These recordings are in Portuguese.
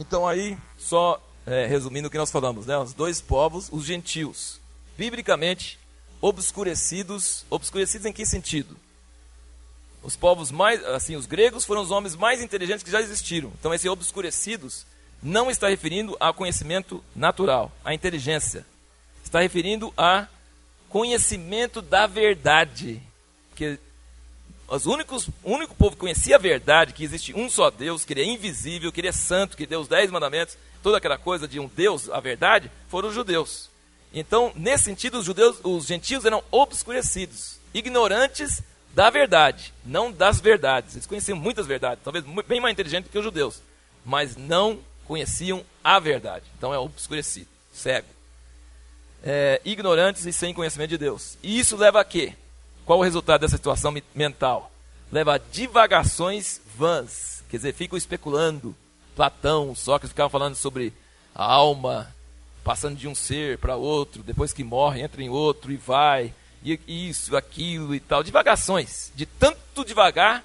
Então aí, só é, resumindo o que nós falamos, né? Os dois povos, os gentios, biblicamente obscurecidos, obscurecidos em que sentido? Os povos mais, assim, os gregos foram os homens mais inteligentes que já existiram. Então esse obscurecidos não está referindo a conhecimento natural, a inteligência. Está referindo a conhecimento da verdade. Que os únicos, o único povo que conhecia a verdade, que existe um só Deus, que ele é invisível, que ele é santo, que deu os dez mandamentos, toda aquela coisa de um Deus, a verdade, foram os judeus. Então, nesse sentido, os judeus, os gentios eram obscurecidos, ignorantes da verdade, não das verdades. Eles conheciam muitas verdades, talvez bem mais inteligentes que os judeus, mas não conheciam a verdade. Então é obscurecido, cego. É, ignorantes e sem conhecimento de Deus. E isso leva a quê? Qual o resultado dessa situação mental? Leva a divagações vãs. Quer dizer, ficam especulando. Platão, Sócrates ficavam falando sobre a alma passando de um ser para outro, depois que morre, entra em outro e vai, e isso, aquilo e tal. Divagações. De tanto devagar,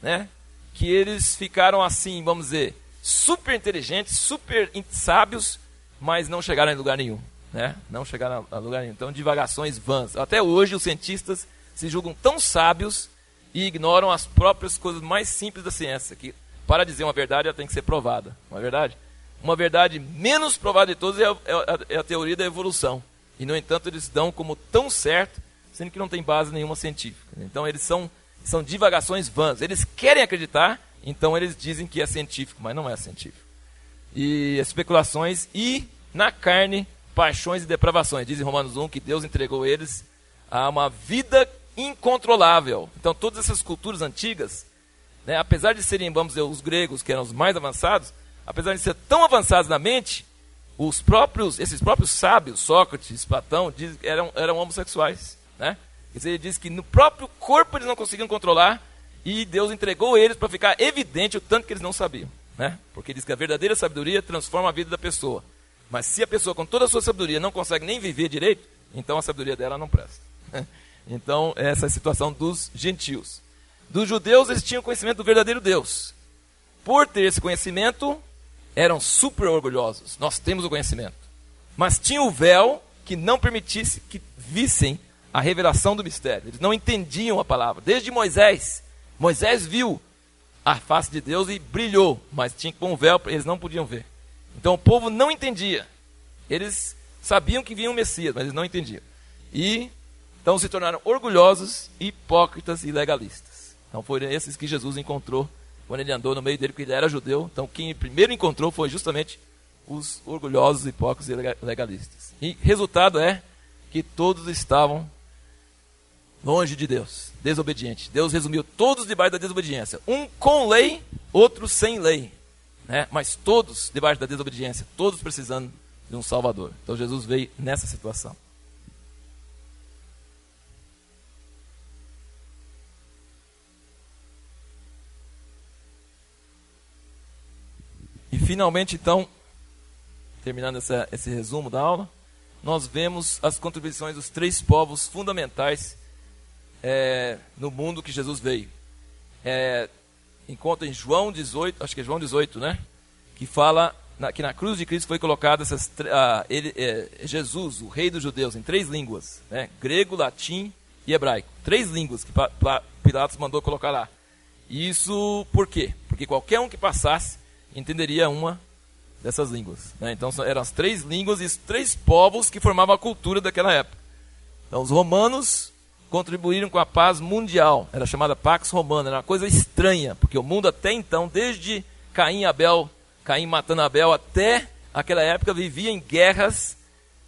né? Que eles ficaram assim, vamos dizer, super inteligentes, super sábios, mas não chegaram em lugar nenhum. Né? Não chegaram a lugar nenhum. Então, divagações vãs. Até hoje, os cientistas se julgam tão sábios e ignoram as próprias coisas mais simples da ciência, que para dizer uma verdade ela tem que ser provada, não é verdade? Uma verdade menos provada de todas é a, é a, é a teoria da evolução. E, no entanto, eles dão como tão certo, sendo que não tem base nenhuma científica. Então, eles são, são divagações vãs. Eles querem acreditar, então eles dizem que é científico, mas não é científico. E especulações e, na carne, paixões e depravações. Diz em Romanos 1 que Deus entregou eles a uma vida incontrolável. Então, todas essas culturas antigas, né, apesar de serem, vamos dizer, os gregos, que eram os mais avançados, apesar de ser tão avançados na mente, os próprios, esses próprios sábios, Sócrates, Platão, diz, eram, eram homossexuais. Né? Quer dizer, ele diz que no próprio corpo eles não conseguiam controlar e Deus entregou eles para ficar evidente o tanto que eles não sabiam. Né? Porque diz que a verdadeira sabedoria transforma a vida da pessoa. Mas se a pessoa com toda a sua sabedoria não consegue nem viver direito, então a sabedoria dela não presta. Então, essa é a situação dos gentios. Dos judeus, eles tinham conhecimento do verdadeiro Deus. Por ter esse conhecimento, eram super orgulhosos. Nós temos o conhecimento. Mas tinha o véu que não permitisse que vissem a revelação do mistério. Eles não entendiam a palavra. Desde Moisés. Moisés viu a face de Deus e brilhou, mas tinha que pôr um véu, eles não podiam ver. Então o povo não entendia. Eles sabiam que vinha um Messias, mas eles não entendiam. E então se tornaram orgulhosos, hipócritas e legalistas. Então foram esses que Jesus encontrou quando ele andou no meio dele, porque ele era judeu. Então, quem primeiro encontrou foi justamente os orgulhosos, hipócritas e legalistas. E resultado é que todos estavam longe de Deus, desobedientes. Deus resumiu todos debaixo da desobediência. Um com lei, outro sem lei. Né? Mas todos debaixo da desobediência, todos precisando de um Salvador. Então Jesus veio nessa situação. Finalmente, então, terminando essa, esse resumo da aula, nós vemos as contribuições dos três povos fundamentais é, no mundo que Jesus veio. É, encontra em João 18, acho que é João 18, né? Que fala na, que na cruz de Cristo foi colocado essas, ele, é, Jesus, o rei dos judeus, em três línguas, né? grego, latim e hebraico. Três línguas que Pilatos mandou colocar lá. Isso por quê? Porque qualquer um que passasse entenderia uma dessas línguas. Né? Então eram as três línguas e os três povos que formavam a cultura daquela época. Então os romanos contribuíram com a paz mundial. Era chamada Pax Romana, era uma coisa estranha, porque o mundo até então, desde Caim e Abel, Caim matando Abel, até aquela época vivia em guerras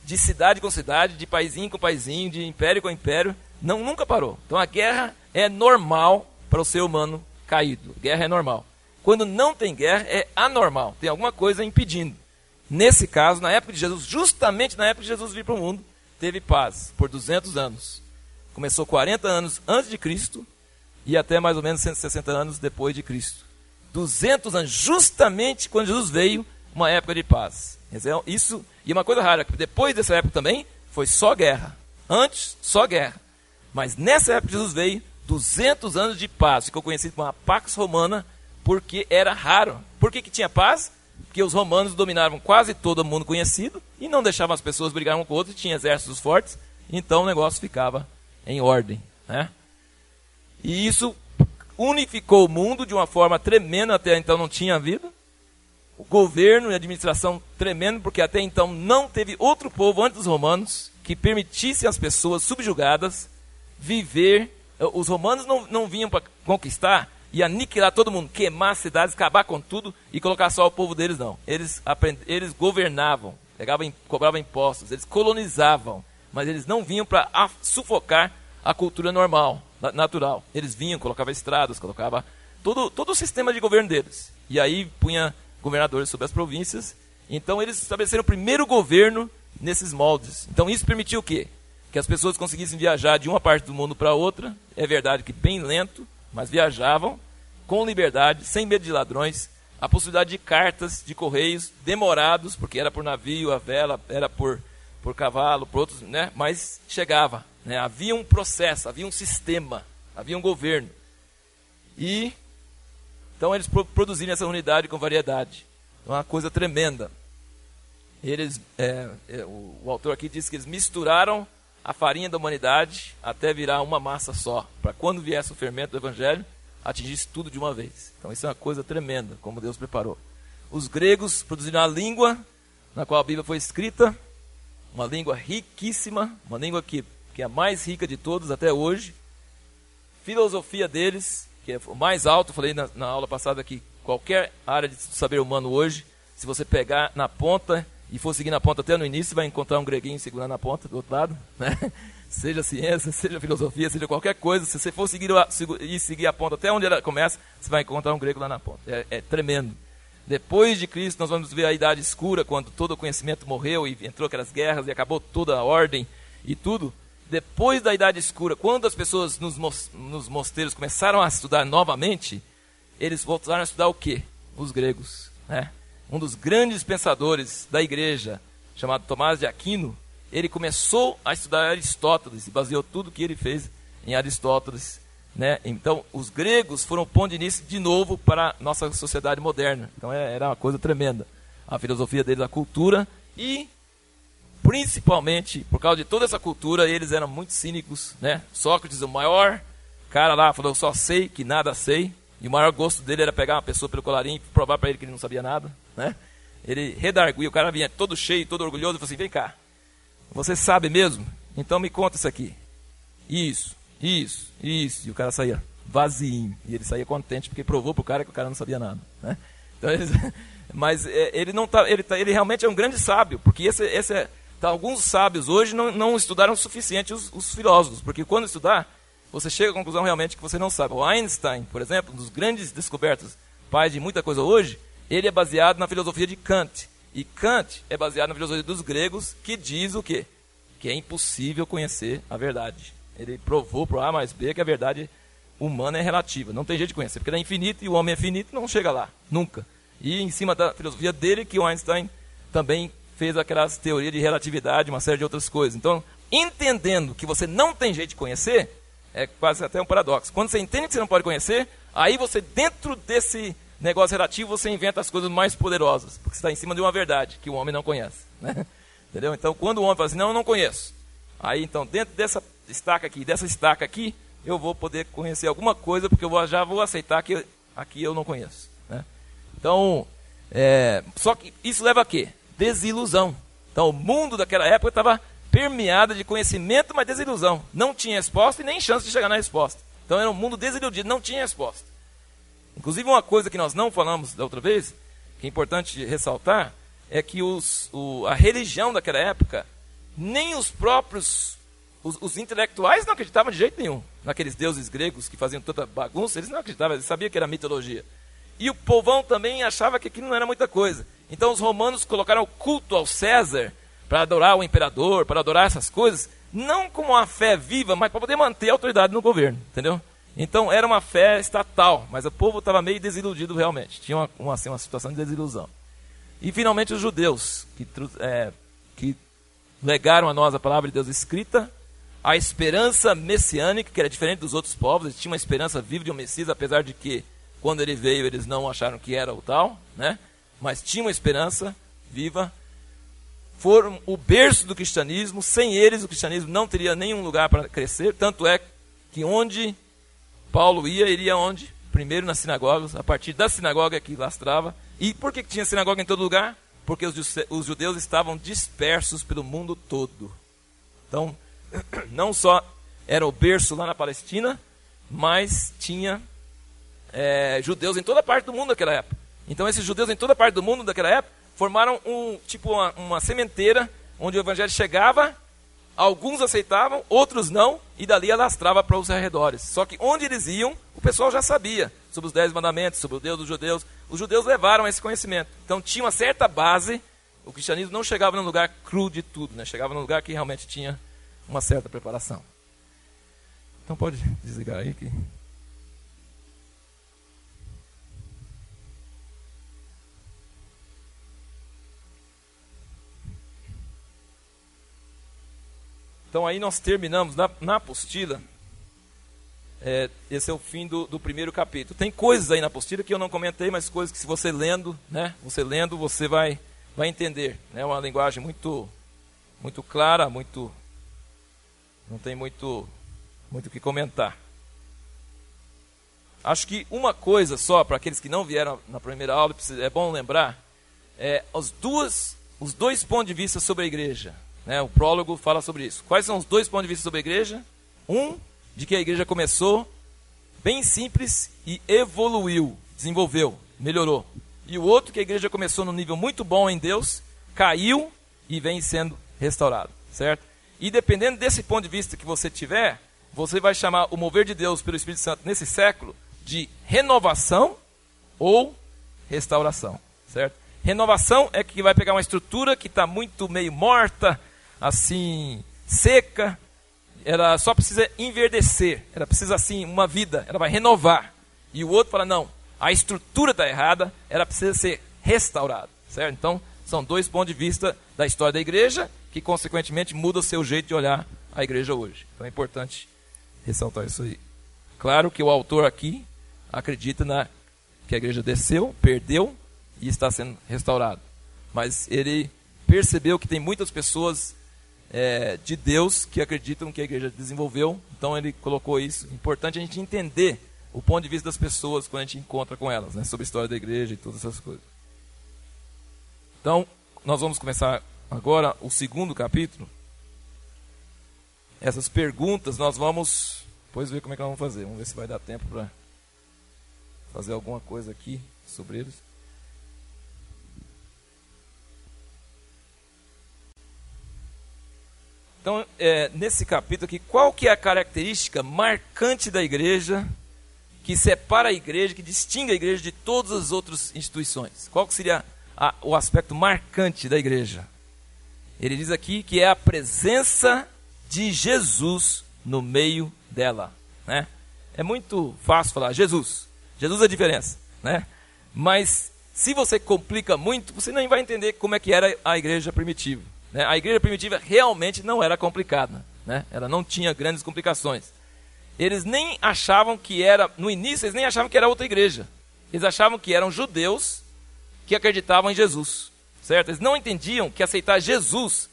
de cidade com cidade, de paizinho com paizinho, de império com império, não nunca parou. Então a guerra é normal para o ser humano caído. Guerra é normal. Quando não tem guerra, é anormal. Tem alguma coisa impedindo. Nesse caso, na época de Jesus, justamente na época de Jesus vir para o mundo, teve paz por 200 anos. Começou 40 anos antes de Cristo e até mais ou menos 160 anos depois de Cristo. 200 anos, justamente quando Jesus veio, uma época de paz. Isso, e uma coisa rara, que depois dessa época também, foi só guerra. Antes, só guerra. Mas nessa época Jesus veio, 200 anos de paz. Ficou conhecido como a Pax Romana, porque era raro. Por que, que tinha paz? Porque os romanos dominavam quase todo mundo conhecido e não deixavam as pessoas brigar um com o outro, tinha exércitos fortes, então o negócio ficava em ordem. Né? E isso unificou o mundo de uma forma tremenda, até então não tinha havido. O governo e a administração tremendo, porque até então não teve outro povo antes dos romanos que permitisse às pessoas subjugadas viver. Os romanos não, não vinham para conquistar e aniquilar todo mundo, queimar as cidades, acabar com tudo e colocar só o povo deles, não. Eles, aprend... eles governavam, pegavam, cobravam impostos, eles colonizavam, mas eles não vinham para sufocar a cultura normal, natural. Eles vinham, colocavam estradas, colocava todo, todo o sistema de governo deles. E aí punha governadores sobre as províncias. Então eles estabeleceram o primeiro governo nesses moldes. Então isso permitiu o quê? Que as pessoas conseguissem viajar de uma parte do mundo para outra. É verdade que bem lento, mas viajavam com liberdade, sem medo de ladrões. A possibilidade de cartas, de correios demorados, porque era por navio, a vela, era por, por cavalo, por outros, né? mas chegava. Né? Havia um processo, havia um sistema, havia um governo. E então eles produziram essa unidade com variedade. Uma coisa tremenda. Eles, é, é, o, o, autor aqui diz que eles misturaram a farinha da humanidade até virar uma massa só, para quando viesse o fermento do evangelho, atingisse tudo de uma vez. Então isso é uma coisa tremenda, como Deus preparou. Os gregos produziram a língua na qual a Bíblia foi escrita, uma língua riquíssima, uma língua que que é a mais rica de todos até hoje. Filosofia deles, que é o mais alto, falei na, na aula passada que qualquer área de saber humano hoje, se você pegar na ponta e for seguir na ponta até no início, vai encontrar um greguinho segurando na ponta do outro lado, né? Seja ciência, seja filosofia, seja qualquer coisa, se você for seguir a, e seguir a ponta até onde ela começa, você vai encontrar um grego lá na ponta. É, é tremendo. Depois de Cristo, nós vamos ver a idade escura, quando todo o conhecimento morreu e entrou aquelas guerras e acabou toda a ordem e tudo depois da Idade Escura, quando as pessoas nos, nos mosteiros começaram a estudar novamente, eles voltaram a estudar o quê? Os gregos. Né? Um dos grandes pensadores da igreja, chamado Tomás de Aquino, ele começou a estudar Aristóteles e baseou tudo que ele fez em Aristóteles. Né? Então, os gregos foram o ponto de início de novo para a nossa sociedade moderna. Então, é, era uma coisa tremenda. A filosofia deles, a cultura e principalmente por causa de toda essa cultura, eles eram muito cínicos, né? Sócrates, o maior cara lá, falou: só sei que nada sei. E o maior gosto dele era pegar uma pessoa pelo colarinho e provar para ele que ele não sabia nada, né? Ele redarguia, o cara vinha todo cheio, todo orgulhoso, e falou assim: vem cá, você sabe mesmo? Então me conta isso aqui. Isso, isso, isso. E o cara saía vazio. E ele saía contente porque provou para o cara que o cara não sabia nada, né? Então, mas é, ele não tá, ele, tá, ele realmente é um grande sábio, porque esse, esse é então, alguns sábios hoje não, não estudaram o suficiente os, os, filósofos, porque quando estudar, você chega à conclusão realmente que você não sabe. O Einstein, por exemplo, um dos grandes descobertos, pai de muita coisa hoje, ele é baseado na filosofia de Kant. E Kant é baseado na filosofia dos gregos, que diz o quê? Que é impossível conhecer a verdade. Ele provou para A mais B que a verdade humana é relativa. Não tem jeito de conhecer, porque ela é infinita e o homem é finito não chega lá, nunca. E em cima da filosofia dele que o Einstein também fez aquelas teorias de relatividade, uma série de outras coisas. Então, entendendo que você não tem jeito de conhecer, é quase até um paradoxo. Quando você entende que você não pode conhecer, aí você, dentro desse negócio relativo, você inventa as coisas mais poderosas, porque está em cima de uma verdade que o homem não conhece. Né? Entendeu? Então, quando o homem fala assim, não, eu não conheço. Aí, então, dentro dessa estaca aqui, dessa estaca aqui, eu vou poder conhecer alguma coisa, porque eu já vou aceitar que aqui eu não conheço. Né? Então, é, só que isso leva a quê? desilusão. Então, o mundo daquela época estava permeado de conhecimento, mas desilusão. Não tinha resposta e nem chance de chegar na resposta. Então, era um mundo desiludido, não tinha resposta. Inclusive, uma coisa que nós não falamos da outra vez, que é importante ressaltar, é que os, o, a religião daquela época, nem os próprios, os, os, intelectuais não acreditavam de jeito nenhum naqueles deuses gregos que faziam tanta bagunça, eles não acreditavam, eles sabiam que era mitologia. E o povão também achava que aquilo não era muita coisa. Então os romanos colocaram o culto ao César para adorar o imperador, para adorar essas coisas, não como uma fé viva, mas para poder manter a autoridade no governo, entendeu? Então era uma fé estatal, mas o povo estava meio desiludido realmente, tinha uma, uma, assim, uma situação de desilusão. E finalmente os judeus, que, é, que legaram a nós a palavra de Deus escrita, a esperança messiânica, que era diferente dos outros povos, eles tinham uma esperança viva de um Messias, apesar de que quando ele veio eles não acharam que era o tal, né? mas tinham uma esperança viva. Foram o berço do cristianismo. Sem eles, o cristianismo não teria nenhum lugar para crescer. Tanto é que onde Paulo ia, iria onde? Primeiro nas sinagogas, a partir da sinagoga que lastrava. E por que tinha sinagoga em todo lugar? Porque os judeus estavam dispersos pelo mundo todo. Então, não só era o berço lá na Palestina, mas tinha é, judeus em toda parte do mundo naquela época. Então esses judeus em toda parte do mundo daquela época formaram um tipo uma, uma sementeira onde o evangelho chegava, alguns aceitavam, outros não, e dali alastrava para os arredores. Só que onde eles iam, o pessoal já sabia sobre os dez mandamentos, sobre o Deus dos judeus. Os judeus levaram esse conhecimento. Então tinha uma certa base. O cristianismo não chegava num lugar cru de tudo, né? chegava num lugar que realmente tinha uma certa preparação. Então pode desligar aí que Então aí nós terminamos na, na apostila. É, esse é o fim do, do, primeiro capítulo. Tem coisas aí na apostila que eu não comentei, mas coisas que se você lendo, né, você lendo, você vai, vai entender. É né, uma linguagem muito, muito clara, muito, não tem muito, muito o que comentar. Acho que uma coisa só para aqueles que não vieram na primeira aula é bom lembrar é as duas, os dois pontos de vista sobre a igreja. Né? O prólogo fala sobre isso. Quais são os dois pontos de vista sobre a igreja? Um, de que a igreja começou bem simples e evoluiu, desenvolveu, melhorou. E o outro, que a igreja começou num nível muito bom em Deus, caiu e vem sendo restaurado, certo? E dependendo desse ponto de vista que você tiver, você vai chamar o mover de Deus pelo Espírito Santo nesse século de renovação ou restauração, certo? Renovação é que vai pegar uma estrutura que está muito meio morta, assim, seca, ela só precisa enverdecer, ela precisa assim, uma vida, ela vai renovar. E o outro fala, não, a estrutura está errada, ela precisa ser restaurada, certo? Então, são dois pontos de vista da história da igreja, que consequentemente muda o seu jeito de olhar a igreja hoje. Então é importante ressaltar isso aí. Claro que o autor aqui acredita na que a igreja desceu, perdeu e está sendo restaurado. Mas ele percebeu que tem muitas pessoas é, de Deus que acreditam que a igreja desenvolveu. Então ele colocou isso. Importante a gente entender o ponto de vista das pessoas quando a gente encontra com elas, né, sobre a história da igreja e todas essas coisas. Então, nós vamos começar agora o segundo capítulo. Essas perguntas nós vamos depois ver como é que nós vamos fazer. Vamos ver se vai dar tempo para fazer alguma coisa aqui sobre eles. Então, é, nesse capítulo aqui, qual que é a característica marcante da igreja que separa a igreja, que distingue a igreja de todas as outras instituições? Qual que seria a, o aspecto marcante da igreja? Ele diz aqui que é a presença de Jesus no meio dela. Né? É muito fácil falar Jesus. Jesus é a diferença. Né? Mas se você complica muito, você nem vai entender como é que era a igreja primitiva. Né? A igreja primitiva realmente não era complicada, né? ela não tinha grandes complicações. Eles nem achavam que era, no início, eles nem achavam que era outra igreja. Eles achavam que eram judeus que acreditavam em Jesus, certo? Eles não entendiam que aceitar Jesus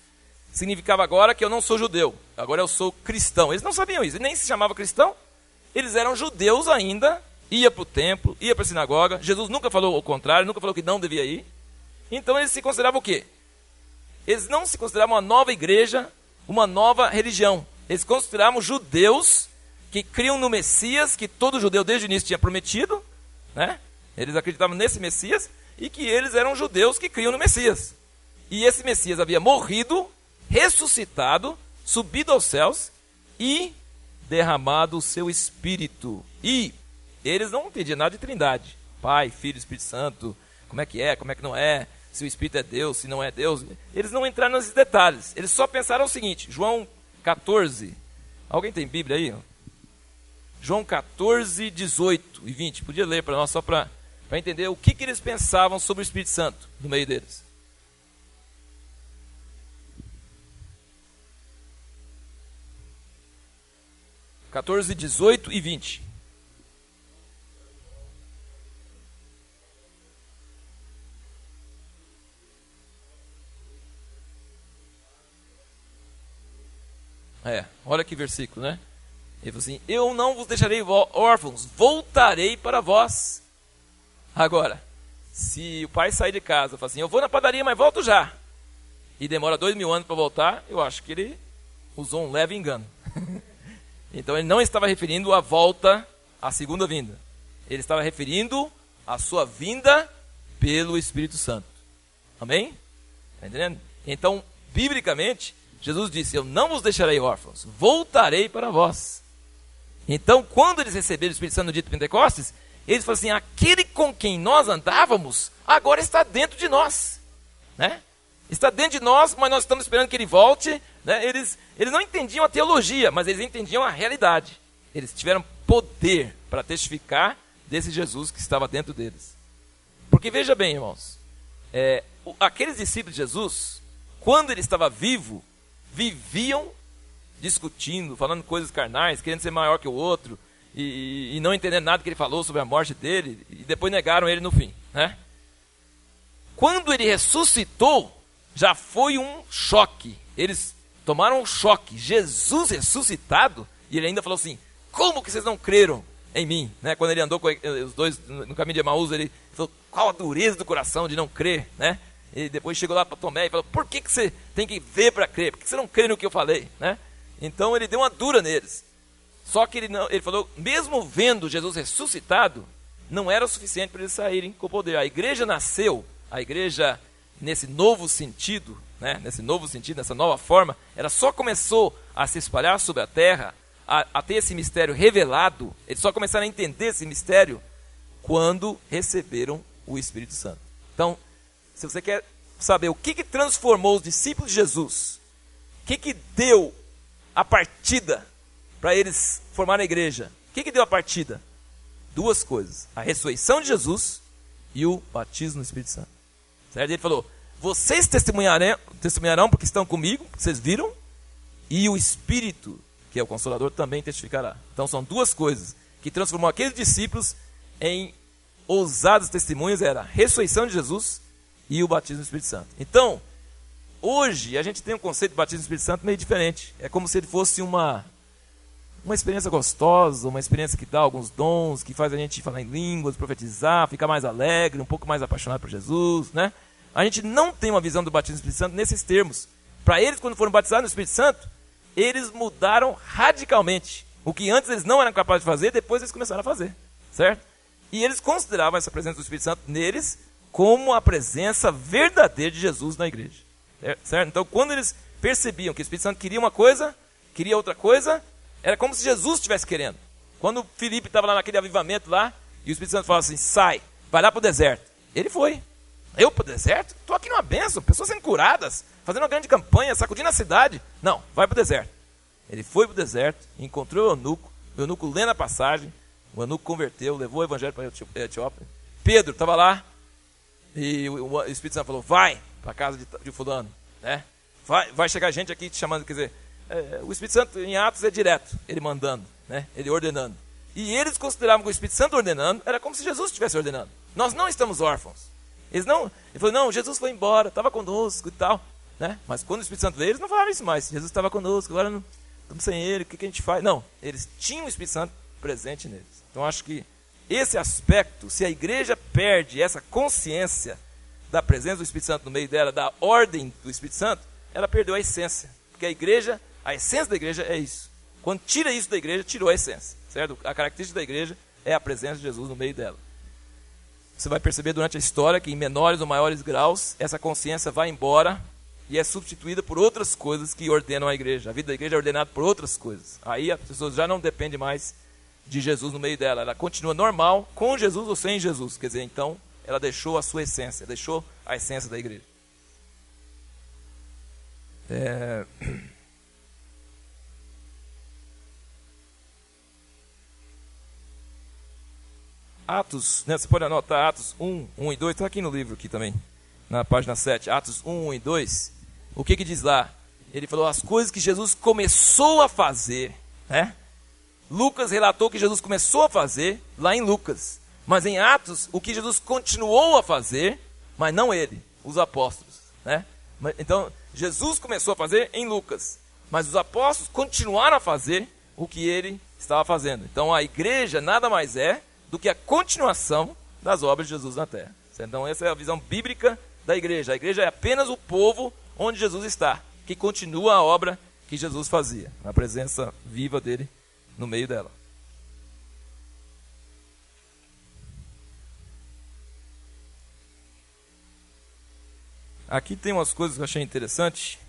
significava agora que eu não sou judeu, agora eu sou cristão. Eles não sabiam isso, eles nem se chamavam cristão. Eles eram judeus ainda, ia para o templo, ia para a sinagoga. Jesus nunca falou o contrário, nunca falou que não devia ir. Então eles se consideravam o quê? Eles não se consideravam uma nova igreja, uma nova religião. Eles consideravam judeus que criam no Messias, que todo judeu desde o início tinha prometido, né? Eles acreditavam nesse Messias e que eles eram judeus que criam no Messias. E esse Messias havia morrido, ressuscitado, subido aos céus e derramado o seu espírito. E eles não entendiam nada de trindade. Pai, Filho, Espírito Santo, como é que é, como é que não é, se o Espírito é Deus, se não é Deus. Eles não entraram nesses detalhes. Eles só pensaram o seguinte: João 14. Alguém tem Bíblia aí? João 14, 18 e 20. Podia ler para nós só para entender o que, que eles pensavam sobre o Espírito Santo no meio deles. Quatorze, dezoito e vinte. É, olha que versículo, né? Ele falou assim: Eu não vos deixarei órfãos, voltarei para vós. Agora, se o pai sair de casa e falar assim: Eu vou na padaria, mas volto já. E demora dois mil anos para voltar, eu acho que ele usou um leve engano. então ele não estava referindo a volta à segunda vinda. Ele estava referindo a sua vinda pelo Espírito Santo. Amém? Está entendendo? Então, biblicamente, Jesus disse: Eu não vos deixarei órfãos, voltarei para vós. Então, quando eles receberam o Espírito Santo de Pentecostes, eles falaram assim: aquele com quem nós andávamos, agora está dentro de nós. Né? Está dentro de nós, mas nós estamos esperando que ele volte. Né? Eles, eles não entendiam a teologia, mas eles entendiam a realidade. Eles tiveram poder para testificar desse Jesus que estava dentro deles. Porque veja bem, irmãos, é, aqueles discípulos de Jesus, quando ele estava vivo, viviam discutindo, falando coisas carnais, querendo ser maior que o outro, e, e, não entendendo nada que ele falou sobre a morte dele, e depois negaram ele no fim. Né? Quando ele ressuscitou, já foi um choque. Eles tomaram um choque. Jesus ressuscitado, e ele ainda falou assim: Como que vocês não creram em mim? Né? Quando ele andou com os dois no caminho de Emaús, ele falou: Qual a dureza do coração de não crer? Né? E depois chegou lá para Tomé e falou: Por que, que você tem que ver para crer? Por que você não crê no que eu falei? Né? Então ele deu uma dura neles. Só que ele, não, ele falou: mesmo vendo Jesus ressuscitado, não era o suficiente para eles saírem com poder. A igreja nasceu, a igreja nesse novo sentido, né, nesse novo sentido, nessa nova forma, ela só começou a se espalhar sobre a terra, a, a ter esse mistério revelado, eles só começaram a entender esse mistério quando receberam o Espírito Santo. Então, se você quer saber o que, que transformou os discípulos de Jesus, o que, que deu a partida para eles formarem a igreja, o que, que deu a partida? Duas coisas: a ressurreição de Jesus e o batismo no Espírito Santo. Certo? Ele falou: vocês testemunharão, testemunharão porque estão comigo, vocês viram, e o Espírito, que é o Consolador, também testificará. Então são duas coisas que transformou aqueles discípulos em ousados testemunhos: era a ressurreição de Jesus e o batismo do Espírito Santo. Então, hoje a gente tem um conceito de batismo do Espírito Santo meio diferente. É como se ele fosse uma uma experiência gostosa, uma experiência que dá alguns dons, que faz a gente falar em línguas, profetizar, ficar mais alegre, um pouco mais apaixonado por Jesus, né? A gente não tem uma visão do batismo do Espírito Santo nesses termos. Para eles, quando foram batizados no Espírito Santo, eles mudaram radicalmente. O que antes eles não eram capazes de fazer, depois eles começaram a fazer, certo? E eles consideravam essa presença do Espírito Santo neles como a presença verdadeira de Jesus na igreja. Certo? Então, quando eles percebiam que o Espírito Santo queria uma coisa, queria outra coisa, era como se Jesus estivesse querendo. Quando Felipe estava lá naquele avivamento lá, e o Espírito Santo falava assim: sai, vai lá para o deserto. Ele foi. Eu para o deserto? Estou aqui numa benção, pessoas sendo curadas, fazendo uma grande campanha, sacudindo a cidade. Não, vai para o deserto. Ele foi para o deserto, encontrou o eunuco, o eunuco lendo a passagem, o eunuco converteu, levou o evangelho para Etiópia. Pedro estava lá, e o, Espírito Santo falou: vai para a casa de, de fulano, né? Vai, vai chegar gente aqui te chamando, quer dizer, é, o Espírito Santo em Atos é direto, ele mandando, né? Ele ordenando. E eles consideravam que o Espírito Santo ordenando era como se Jesus estivesse ordenando. Nós não estamos órfãos. Eles não, ele falou: "Não, Jesus foi embora, estava conosco e tal", né? Mas quando o Espírito Santo veio, eles não falaram isso mais. Jesus estava conosco, agora não, estamos sem ele, o que, que a gente faz? Não, eles tinham o Espírito Santo presente neles. Então acho que esse aspecto, se a igreja perde essa consciência da presença do Espírito Santo no meio dela, da ordem do Espírito Santo, ela perdeu a essência. Porque a igreja, a essência da igreja é isso. Quando tira isso da igreja, tirou a essência. Certo? A característica da igreja é a presença de Jesus no meio dela. Você vai perceber durante a história que em menores ou maiores graus, essa consciência vai embora e é substituída por outras coisas que ordenam a igreja. A vida da igreja é ordenada por outras coisas. Aí as pessoas já não dependem mais de Jesus no meio dela. Ela continua normal, com Jesus ou sem Jesus. Quer dizer, então, ela deixou a sua essência, deixou a essência da igreja. É... Atos, né, você pode anotar Atos 1, 1 e 2, está aqui no livro aqui também, na página 7, Atos 1, 1 e 2. O que que diz lá? Ele falou as coisas que Jesus começou a fazer, né? Lucas relatou que Jesus começou a fazer lá em Lucas. Mas em Atos, o que Jesus continuou a fazer, mas não ele, os apóstolos. Né? Então, Jesus começou a fazer em Lucas. mas os apóstolos continuaram a fazer o que ele estava fazendo. Então a igreja nada mais é do que a continuação das obras de Jesus na terra. Então essa é a visão bíblica da igreja. A igreja é apenas o povo onde Jesus está, que continua a obra que Jesus fazia, a presença viva dele no meio dela. Aqui tem umas coisas que eu achei interessante.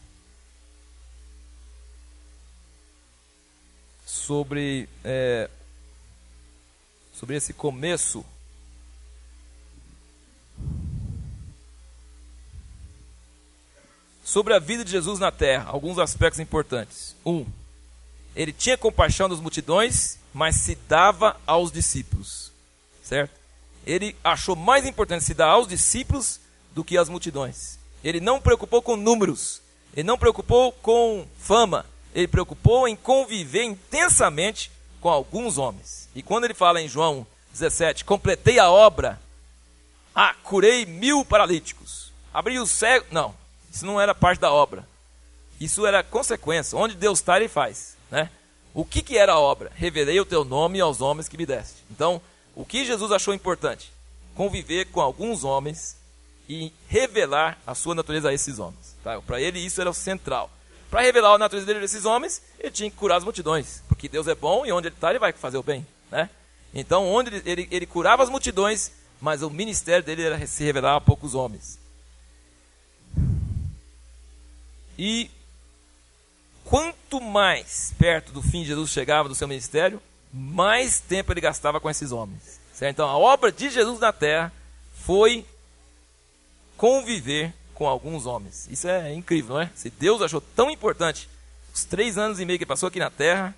sobre, é, sobre esse começo. Sobre a vida de Jesus na terra, alguns aspectos importantes. Um, ele tinha compaixão das multidões, mas se dava aos discípulos. Certo? Ele achou mais importante se dar aos discípulos do que às multidões. Ele não preocupou com números, ele não preocupou com fama, ele preocupou em conviver intensamente com alguns homens. E quando ele fala em João 17, completei a obra, ah, curei mil paralíticos, abri o cego. Não, isso não era parte da obra. Isso era consequência. Onde Deus está, ele faz. Né? O que, que era a obra? Revelei o teu nome aos homens que me deste. Então, o que Jesus achou importante? Conviver com alguns homens e revelar a sua natureza a esses homens. Tá? Para ele, isso era o central. Para revelar a natureza dele desses homens, ele tinha que curar as multidões. Porque Deus é bom e onde ele está, ele vai fazer o bem. Né? Então, onde ele, ele, ele curava as multidões, mas o ministério dele era se revelar a poucos homens. E quanto mais perto do fim de Jesus chegava do seu ministério, mais tempo ele gastava com esses homens. Certo? Então, a obra de Jesus na terra foi conviver com alguns homens. Isso é incrível, não é? Se Deus achou tão importante os três anos e meio que passou aqui na terra,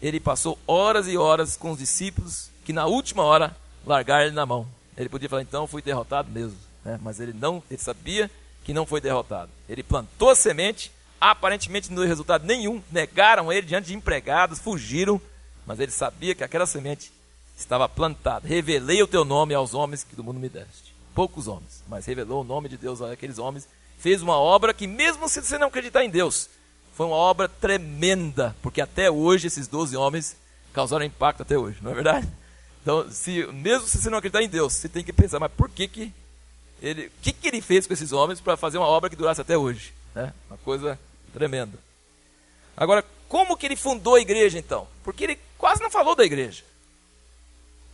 ele passou horas e horas com os discípulos que na última hora largaram ele na mão. Ele podia falar, então fui derrotado mesmo. Né? Mas ele não, ele sabia que não foi derrotado. Ele plantou a semente, aparentemente não deu resultado nenhum, negaram ele diante de empregados, fugiram, mas ele sabia que aquela semente estava plantada. Revelei o teu nome aos homens que do mundo me deste poucos homens, mas revelou o nome de Deus àqueles homens, fez uma obra que, mesmo se você não acreditar em Deus, foi uma obra tremenda, porque até hoje esses 12 homens causaram impacto até hoje, não é verdade? Então, se, mesmo se você não acreditar em Deus, você tem que pensar, mas por que, que ele, que, que ele fez com esses homens para fazer uma obra que durasse até hoje? Né? Uma coisa tremenda. Agora, como que ele fundou a igreja então? Porque ele quase não falou da igreja.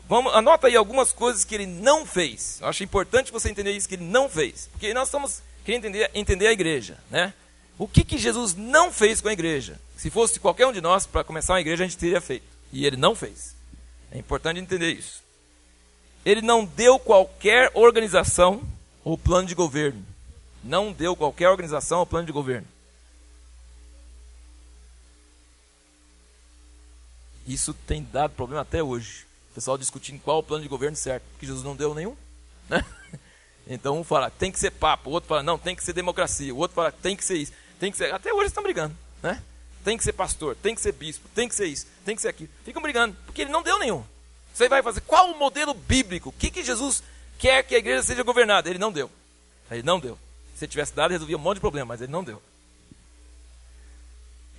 Vamos, anota aí algumas coisas que ele não fez. Eu acho importante você entender isso que ele não fez. Porque nós estamos querendo entender, entender a igreja. Né? O que, que Jesus não fez com a igreja? Se fosse qualquer um de nós, para começar uma igreja, a gente teria feito. E ele não fez. É importante entender isso. Ele não deu qualquer organização ou plano de governo. Não deu qualquer organização ou plano de governo. Isso tem dado problema até hoje. O pessoal discutindo qual o plano de governo certo, porque Jesus não deu nenhum. Né? Então um fala, tem que ser papo, o outro fala, não, tem que ser democracia, o outro fala, tem que ser isso, tem que ser. Até hoje estão brigando, né? Tem que ser pastor, tem que ser bispo, tem que ser isso, tem que ser aquilo. Ficam brigando, porque ele não deu nenhum. Você vai fazer qual o modelo bíblico? O que, que Jesus quer que a igreja seja governada? Ele não deu. Ele não deu. Se ele tivesse dado, resolvia um monte de problema, mas ele não deu.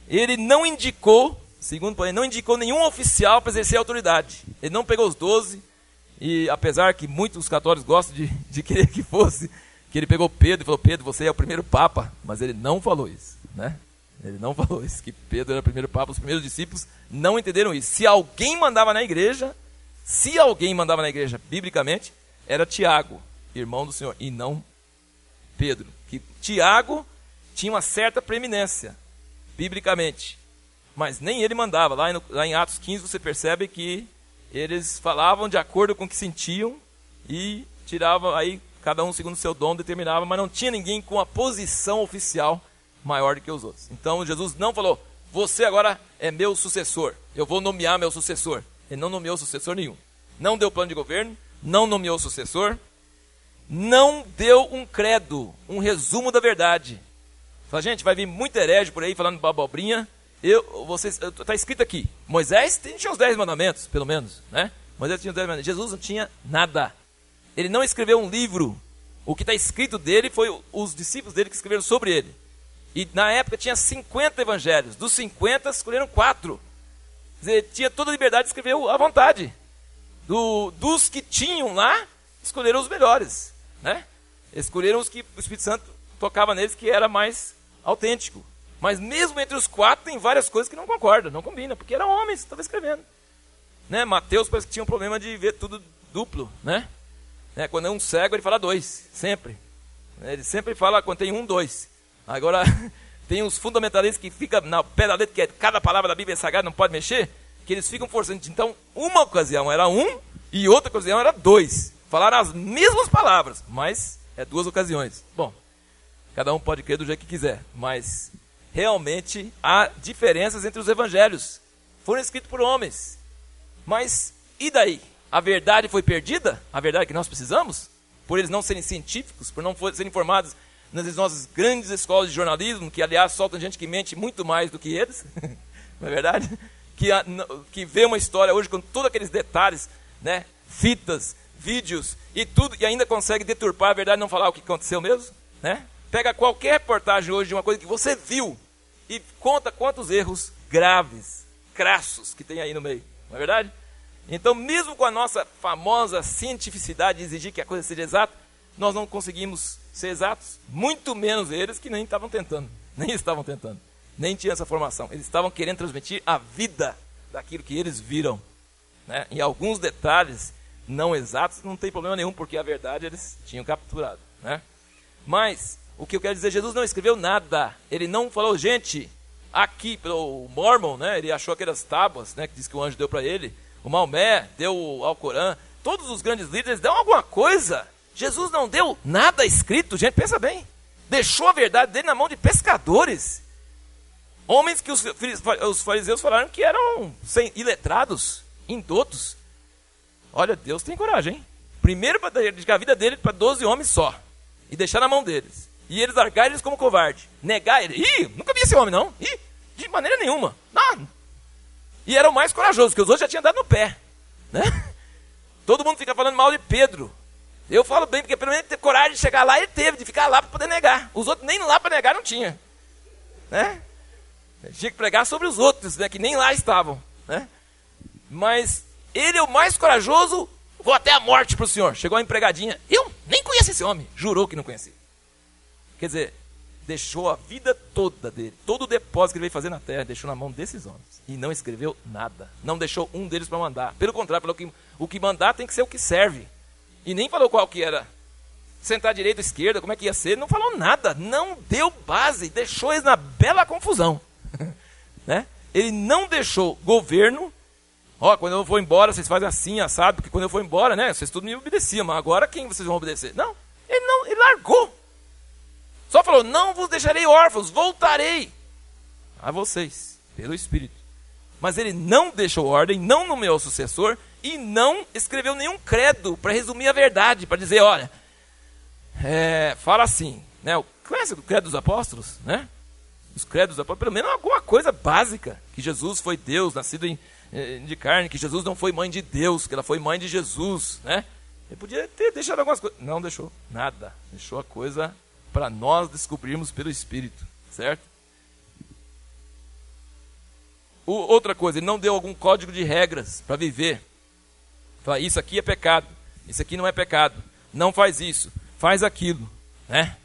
Ele não indicou Segundo, porém, não indicou nenhum oficial para exercer a autoridade. Ele não pegou os doze, e apesar que muitos católicos gostam de, de querer que fosse, que ele pegou Pedro e falou: Pedro, você é o primeiro Papa. Mas ele não falou isso, né? Ele não falou isso, que Pedro era o primeiro Papa. Os primeiros discípulos não entenderam isso. Se alguém mandava na igreja, se alguém mandava na igreja, biblicamente, era Tiago, irmão do Senhor, e não Pedro. Que Tiago tinha uma certa preeminência, biblicamente mas nem ele mandava. Lá, lá em Atos 15 você percebe que eles falavam de acordo com o que sentiam e tiravam aí cada um segundo seu dom determinava, mas não tinha ninguém com a posição oficial maior do que os outros. Então Jesus não falou: "Você agora é meu sucessor. Eu vou nomear meu sucessor". Ele não nomeou sucessor nenhum. Não deu plano de governo, não nomeou sucessor, não deu um credo, um resumo da verdade. Fala, gente, vai vir muito herege por aí falando babobrinha, eu, vocês, está escrito aqui, Moisés tinha os dez mandamentos, pelo menos, né? Moisés tinha os dez mandamentos. Jesus não tinha nada. Ele não escreveu um livro. O que está escrito dele foi os discípulos dele que escreveram sobre ele. E na época tinha 50 evangelhos. Dos 50, escolheram quatro. Dizer, tinha toda a liberdade de escrever à vontade. Do, dos que tinham lá, escolheram os melhores. Né? Escolheram os que o Espírito Santo tocava neles, que era mais autêntico. Mas mesmo entre os quatro, tem várias coisas que não concordam, não combina, porque eram homens que estavam escrevendo. Né? Mateus parece que tinha um problema de ver tudo duplo. Né? né? Quando é um cego, ele fala dois, sempre. Ele sempre fala quando tem um, dois. Agora, tem uns fundamentalistas que ficam na pé da letra, que é, cada palavra da Bíblia é sagrada, não pode mexer, que eles ficam forçando. Então, uma ocasião era um e outra ocasião era dois. Falaram as mesmas palavras, mas é duas ocasiões. Bom, cada um pode crer do jeito que quiser, mas realmente há diferenças entre os evangelhos. Foram escritos por homens. Mas e daí? A verdade foi perdida? A verdade que nós precisamos? Por eles não serem científicos, por não serem formados nas nossas grandes escolas de jornalismo, que aliás soltam gente que mente muito mais do que eles, não é verdade? Que, que vê uma história hoje com todos aqueles detalhes, né? fitas, vídeos e tudo, e ainda consegue deturpar a verdade e não falar o que aconteceu mesmo. Né? Pega qualquer reportagem hoje de uma coisa que você viu e conta quantos erros graves, crassos que tem aí no meio, não é verdade? Então, mesmo com a nossa famosa cientificidade de exigir que a coisa seja exata, nós não conseguimos ser exatos, muito menos eles que nem estavam tentando, nem estavam tentando, nem tinham essa formação. Eles estavam querendo transmitir a vida daquilo que eles viram. Né? Em alguns detalhes não exatos, não tem problema nenhum, porque a verdade eles tinham capturado. Né? Mas, o que eu quero dizer, Jesus não escreveu nada. Ele não falou, gente, aqui, o Mormon, né, ele achou aquelas tábuas né, que diz que o anjo deu para ele. O Maomé deu ao Corã. Todos os grandes líderes dão alguma coisa. Jesus não deu nada escrito, gente, pensa bem. Deixou a verdade dele na mão de pescadores. Homens que os, fariseus falaram que eram sem, iletrados, indotos. Olha, Deus tem coragem, hein? Primeiro para dedicar a vida dele para 12 homens só. E deixar na mão deles. E eles largar eles como covarde. Negar ele. Ih, nunca vi esse homem, não. Ih, de maneira nenhuma. Não. E era o mais corajoso, porque os outros já tinham dado no pé. Né? Todo mundo fica falando mal de Pedro. Eu falo bem, porque pelo menos teve coragem de chegar lá, ele teve, de ficar lá para poder negar. Os outros nem lá para negar não tinha. Né? Tinha que pregar sobre os outros, né, que nem lá estavam. Né? Mas ele é o mais corajoso, vou até a morte para o senhor. Chegou a empregadinha, eu nem conheço esse homem. Jurou que não conhecia. Quer dizer, deixou a vida toda dele, todo o depósito que ele veio fazer na terra, deixou na mão desses homens. E não escreveu nada. Não deixou um deles para mandar. Pelo contrário, falou que o que mandar tem que ser o que serve. E nem falou qual que era. Sentar à direita ou esquerda, como é que ia ser. Não falou nada. Não deu base. Deixou eles na bela confusão. né? Ele não deixou governo. Ó, quando eu vou embora, vocês fazem assim, assado, porque quando eu for embora, né? Vocês tudo me obedeciam, mas agora quem vocês vão obedecer? Não, ele não, ele largou. Só falou: Não vos deixarei órfãos, voltarei a vocês, pelo Espírito. Mas ele não deixou ordem, não nomeou sucessor, e não escreveu nenhum credo para resumir a verdade, para dizer, olha, é, fala assim, né? O credo dos apóstolos, né? Os credos dos apóstolos, pelo menos alguma coisa básica, que Jesus foi Deus, nascido em, eh, de carne, que Jesus não foi mãe de Deus, que ela foi mãe de Jesus, né? Ele podia ter deixado algumas coisas, não deixou nada, deixou a coisa para nós descobrirmos pelo Espírito, certo? O, outra coisa, ele não deu algum código de regras para viver. Fala, isso aqui é pecado, isso aqui não é pecado. Não faz isso, faz aquilo, né?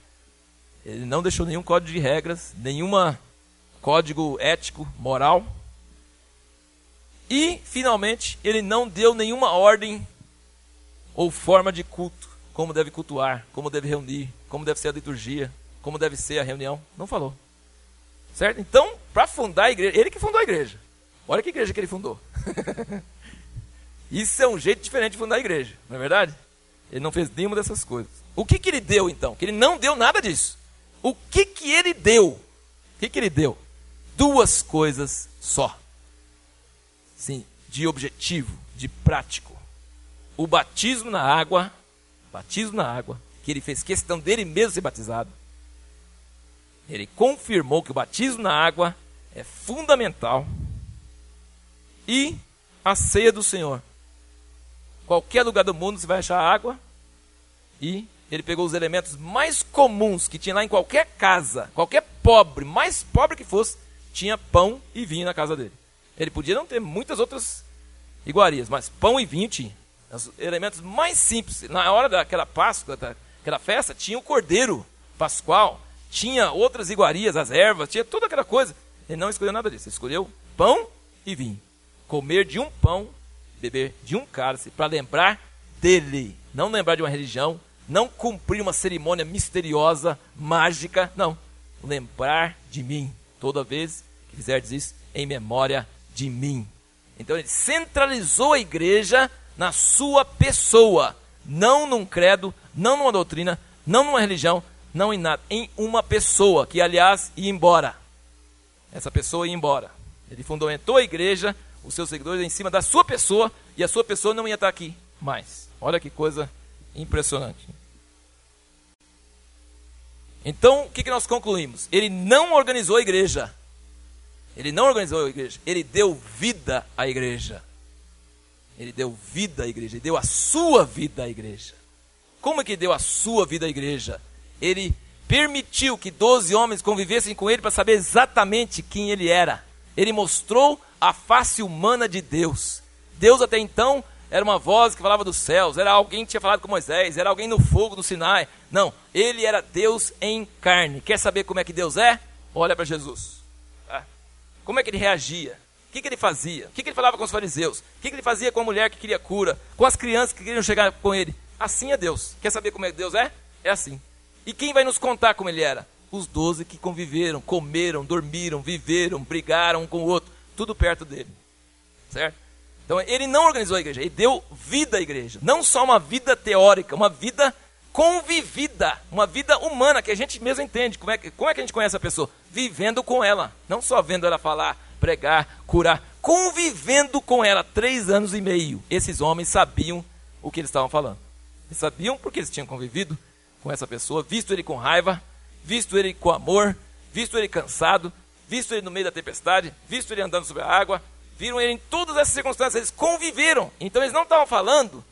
Ele não deixou nenhum código de regras, nenhuma código ético, moral. E, finalmente, ele não deu nenhuma ordem ou forma de culto, como deve cultuar, como deve reunir, como deve ser a liturgia, como deve ser a reunião. Não falou. Certo? Então, para fundar a igreja, ele que fundou a igreja. Olha que igreja que ele fundou. Isso é um jeito diferente de fundar a igreja, não é verdade? Ele não fez nenhuma dessas coisas. O que, que ele deu então? Que ele não deu nada disso. O que, que ele deu? O que, que ele deu? Duas coisas só. Sim, de objetivo, de prático. O batismo na água, batismo na água, que ele fez questão dele mesmo ser batizado. Ele confirmou que o batismo na água é fundamental. E a ceia do Senhor qualquer lugar do mundo você vai achar água. E ele pegou os elementos mais comuns que tinha lá em qualquer casa, qualquer pobre, mais pobre que fosse, tinha pão e vinho na casa dele. Ele podia não ter muitas outras iguarias, mas pão e vinho tinha. Os elementos mais simples. Na hora daquela Páscoa, daquela festa, tinha o cordeiro pascual, tinha outras iguarias, as ervas, tinha toda aquela coisa. Ele não escolheu nada disso. Ele escolheu pão e vinho. Comer de um pão, beber de um cálice, para lembrar dele. Não lembrar de uma religião, não cumprir uma cerimônia misteriosa, mágica. Não. Lembrar de mim. Toda vez que fizerdes isso, em memória de mim. Então ele centralizou a igreja na sua pessoa, não num credo, não numa doutrina, não numa religião, não em nada, em uma pessoa que aliás ia embora. Essa pessoa ia embora. Ele fundamentou a igreja, os seus seguidores em cima da sua pessoa e a sua pessoa não ia estar aqui mais. Olha que coisa impressionante. Então, o que, que nós concluímos? Ele não organizou a igreja. Ele não organizou a igreja, ele deu vida à igreja. Ele deu vida à igreja, ele deu a sua vida à igreja. Como é que deu a sua vida à igreja? Ele permitiu que doze homens convivessem com ele para saber exatamente quem ele era. Ele mostrou a face humana de Deus. Deus até então era uma voz que falava dos céus, era alguém que tinha falado com Moisés, era alguém no fogo do Sinai. Não, ele era Deus em carne. Quer saber como é que Deus é? Olha para Jesus. Como é que ele reagia? O que, que ele fazia? O que, que ele falava com os fariseus? O que, que ele fazia com a mulher que queria cura? Com as crianças que queriam chegar com ele? Assim é Deus. Quer saber como é que Deus é? É assim. E quem vai nos contar como ele era? Os doze que conviveram, comeram, dormiram, viveram, brigaram um com o outro, tudo perto dele. Certo? Então ele não organizou a igreja, ele deu vida à igreja. Não só uma vida teórica, uma vida convivida, uma vida humana que a gente mesmo entende. Como é, como é que a gente conhece a pessoa? Vivendo com ela, não só vendo ela falar, pregar, curar, convivendo com ela três anos e meio. Esses homens sabiam o que eles estavam falando. Eles sabiam porque eles tinham convivido com essa pessoa, visto ele com raiva, visto ele com amor, visto ele cansado, visto ele no meio da tempestade, visto ele andando sobre a água, viram ele em todas essas circunstâncias, eles conviveram. Então eles não estavam falando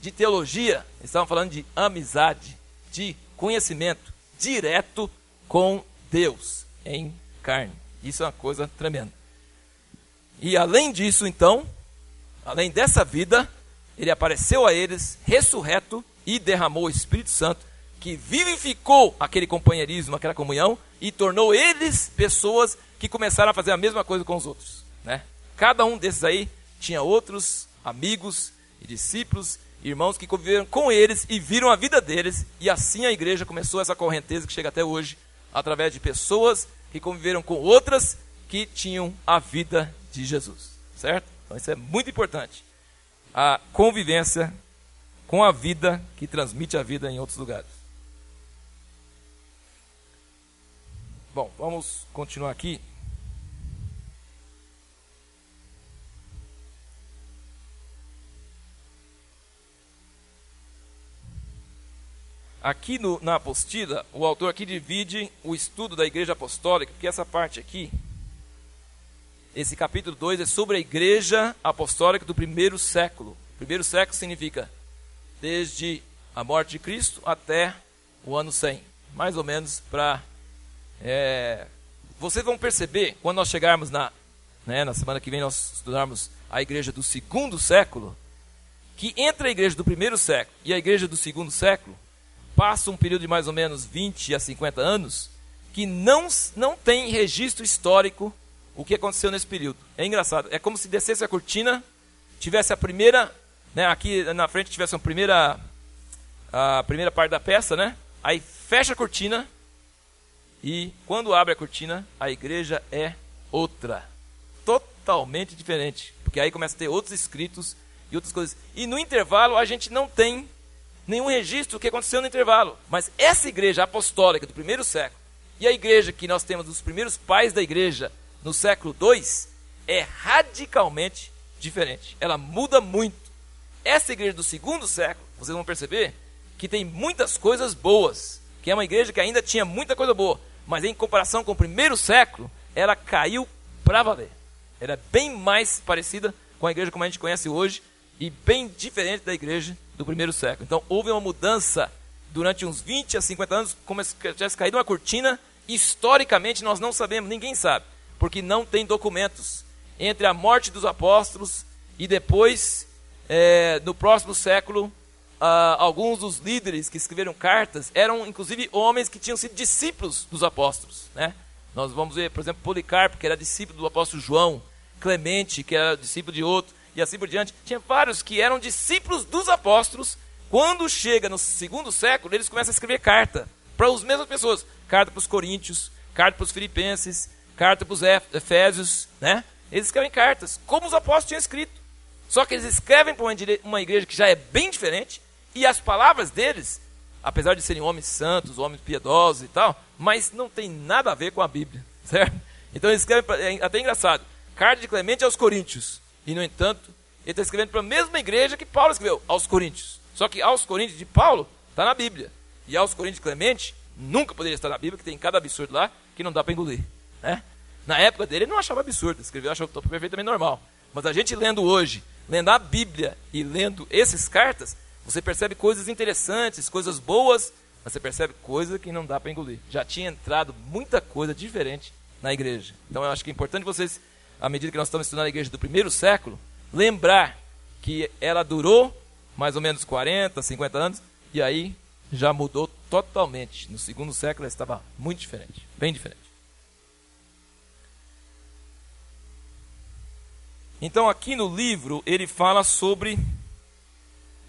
de teologia, eles estavam falando de amizade, de conhecimento direto com Deus em carne. Isso é uma coisa tremenda. E além disso, então, além dessa vida, ele apareceu a eles ressurreto e derramou o Espírito Santo, que vivificou aquele companheirismo, aquela comunhão e tornou eles pessoas que começaram a fazer a mesma coisa com os outros. Né? Cada um desses aí tinha outros amigos discípulos irmãos que conviveram com eles e viram a vida deles, e assim a igreja começou essa correnteza que chega até hoje, através de pessoas que conviveram com outras que tinham a vida de Jesus, certo? Então isso é muito importante. A convivência com a vida que transmite a vida em outros lugares. Bom, vamos continuar aqui. Aqui no, na apostila, o autor aqui divide o estudo da igreja apostólica, que essa parte aqui, esse capítulo 2 é sobre a igreja apostólica do primeiro século. Primeiro século significa desde a morte de Cristo até o ano 100, mais ou menos para é, vocês vão perceber quando nós chegarmos na né, na semana que vem nós estudarmos a igreja do segundo século, que entre a igreja do primeiro século e a igreja do segundo século passa um período de mais ou menos 20 a 50 anos, que não, não tem registro histórico o que aconteceu nesse período. É engraçado. É como se descesse a cortina, tivesse a primeira, né, aqui na frente tivesse a primeira, a primeira parte da peça, né? Aí fecha a cortina e quando abre a cortina, a igreja é outra, totalmente diferente, porque aí começa a ter outros escritos e outras coisas. E no intervalo a gente não tem nenhum registro do que aconteceu no intervalo. Mas essa igreja apostólica do primeiro século e a igreja que nós temos dos primeiros pais da igreja no século II é radicalmente diferente. Ela muda muito. Essa igreja do segundo século, vocês vão perceber que tem muitas coisas boas, que é uma igreja que ainda tinha muita coisa boa, mas em comparação com o primeiro século, ela caiu para valer. Era é bem mais parecida com a igreja como a gente conhece hoje e bem diferente da igreja do primeiro século. Então houve uma mudança durante uns 20 a 50 anos, como se tivesse caído uma cortina Historicamente, nós não sabemos, ninguém sabe, porque não tem documentos entre a morte dos apóstolos e depois, é, no próximo século, ah, alguns dos líderes que escreveram cartas eram, inclusive, homens que tinham sido discípulos dos apóstolos. Né? Nós vamos ver, por exemplo, Policarpo, que era discípulo do apóstolo João, Clemente, que era discípulo de outro, e assim por diante. Tinha vários que eram discípulos dos apóstolos. Quando chega no segundo século, eles começam a escrever carta para as mesmas pessoas. Carta para os coríntios, carta para os filipenses, carta para os efésios, né? Eles escrevem cartas, como os apóstolos tinham escrito. Só que eles escrevem para uma igreja que já é bem diferente, e as palavras deles, apesar de serem homens santos, homens piedosos e tal, mas não tem nada a ver com a Bíblia, certo? Então eles escrevem, é até engraçado, carta de Clemente aos Coríntios. E, no entanto, ele está escrevendo para a mesma igreja que Paulo escreveu, aos Coríntios. Só que aos Coríntios de Paulo está na Bíblia. E aos Coríntios de Clemente nunca poderia estar na Bíblia, que tem cada absurdo lá que não dá para engolir. Né? Na época dele, ele não achava absurdo, escreveu, achava perfeitamente normal. Mas a gente lendo hoje, lendo a Bíblia e lendo essas cartas, você percebe coisas interessantes, coisas boas, mas você percebe coisas que não dá para engolir. Já tinha entrado muita coisa diferente na igreja. Então eu acho que é importante vocês, à medida que nós estamos estudando a igreja do primeiro século, lembrar que ela durou mais ou menos 40, 50 anos, e aí já mudou totalmente. No segundo século ela estava muito diferente, bem diferente. Então, aqui no livro, ele fala sobre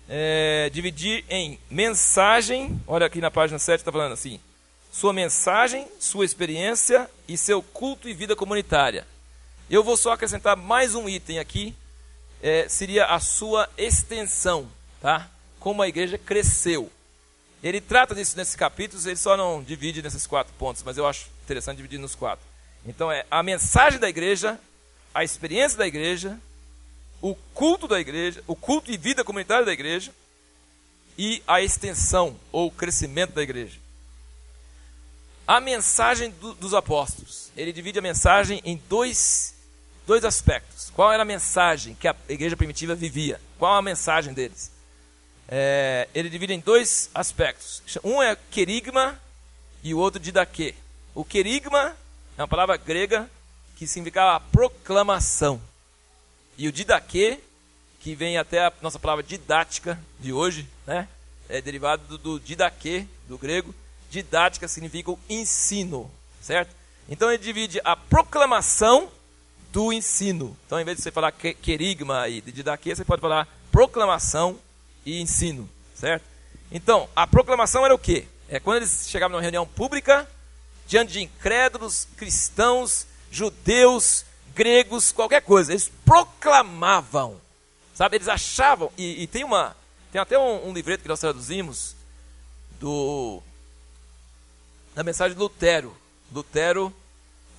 é, dividir em mensagem. Olha aqui na página 7, está falando assim: sua mensagem, sua experiência e seu culto e vida comunitária. Eu vou só acrescentar mais um item aqui, é, seria a sua extensão, tá? Como a igreja cresceu. Ele trata disso nesses capítulos, ele só não divide nesses quatro pontos, mas eu acho interessante dividir nos quatro. Então é a mensagem da igreja, a experiência da igreja, o culto da igreja, o culto e vida comunitária da igreja e a extensão ou crescimento da igreja. A mensagem do, dos apóstolos. Ele divide a mensagem em dois, dois aspectos. Qual era a mensagem que a igreja primitiva vivia? Qual a mensagem deles? É, ele divide em dois aspectos. Um é querigma e o outro didaquê. O querigma é uma palavra grega que significava proclamação. E o didaquê, que vem até a nossa palavra didática de hoje, né? É derivado do, do do grego. Didática significa o ensino, certo? Então ele divide a proclamação do ensino. Então, em vez de você falar querigma e didaquê, você pode falar proclamação e ensino, certo? Então, a proclamação era o quê? É quando eles chegavam numa reunião pública, diante de incrédulos, cristãos, judeus, gregos, qualquer coisa. Eles proclamavam, sabe? Eles achavam, e, e tem uma, tem até um, um, livreto que nós traduzimos do da mensagem de Lutero. Lutero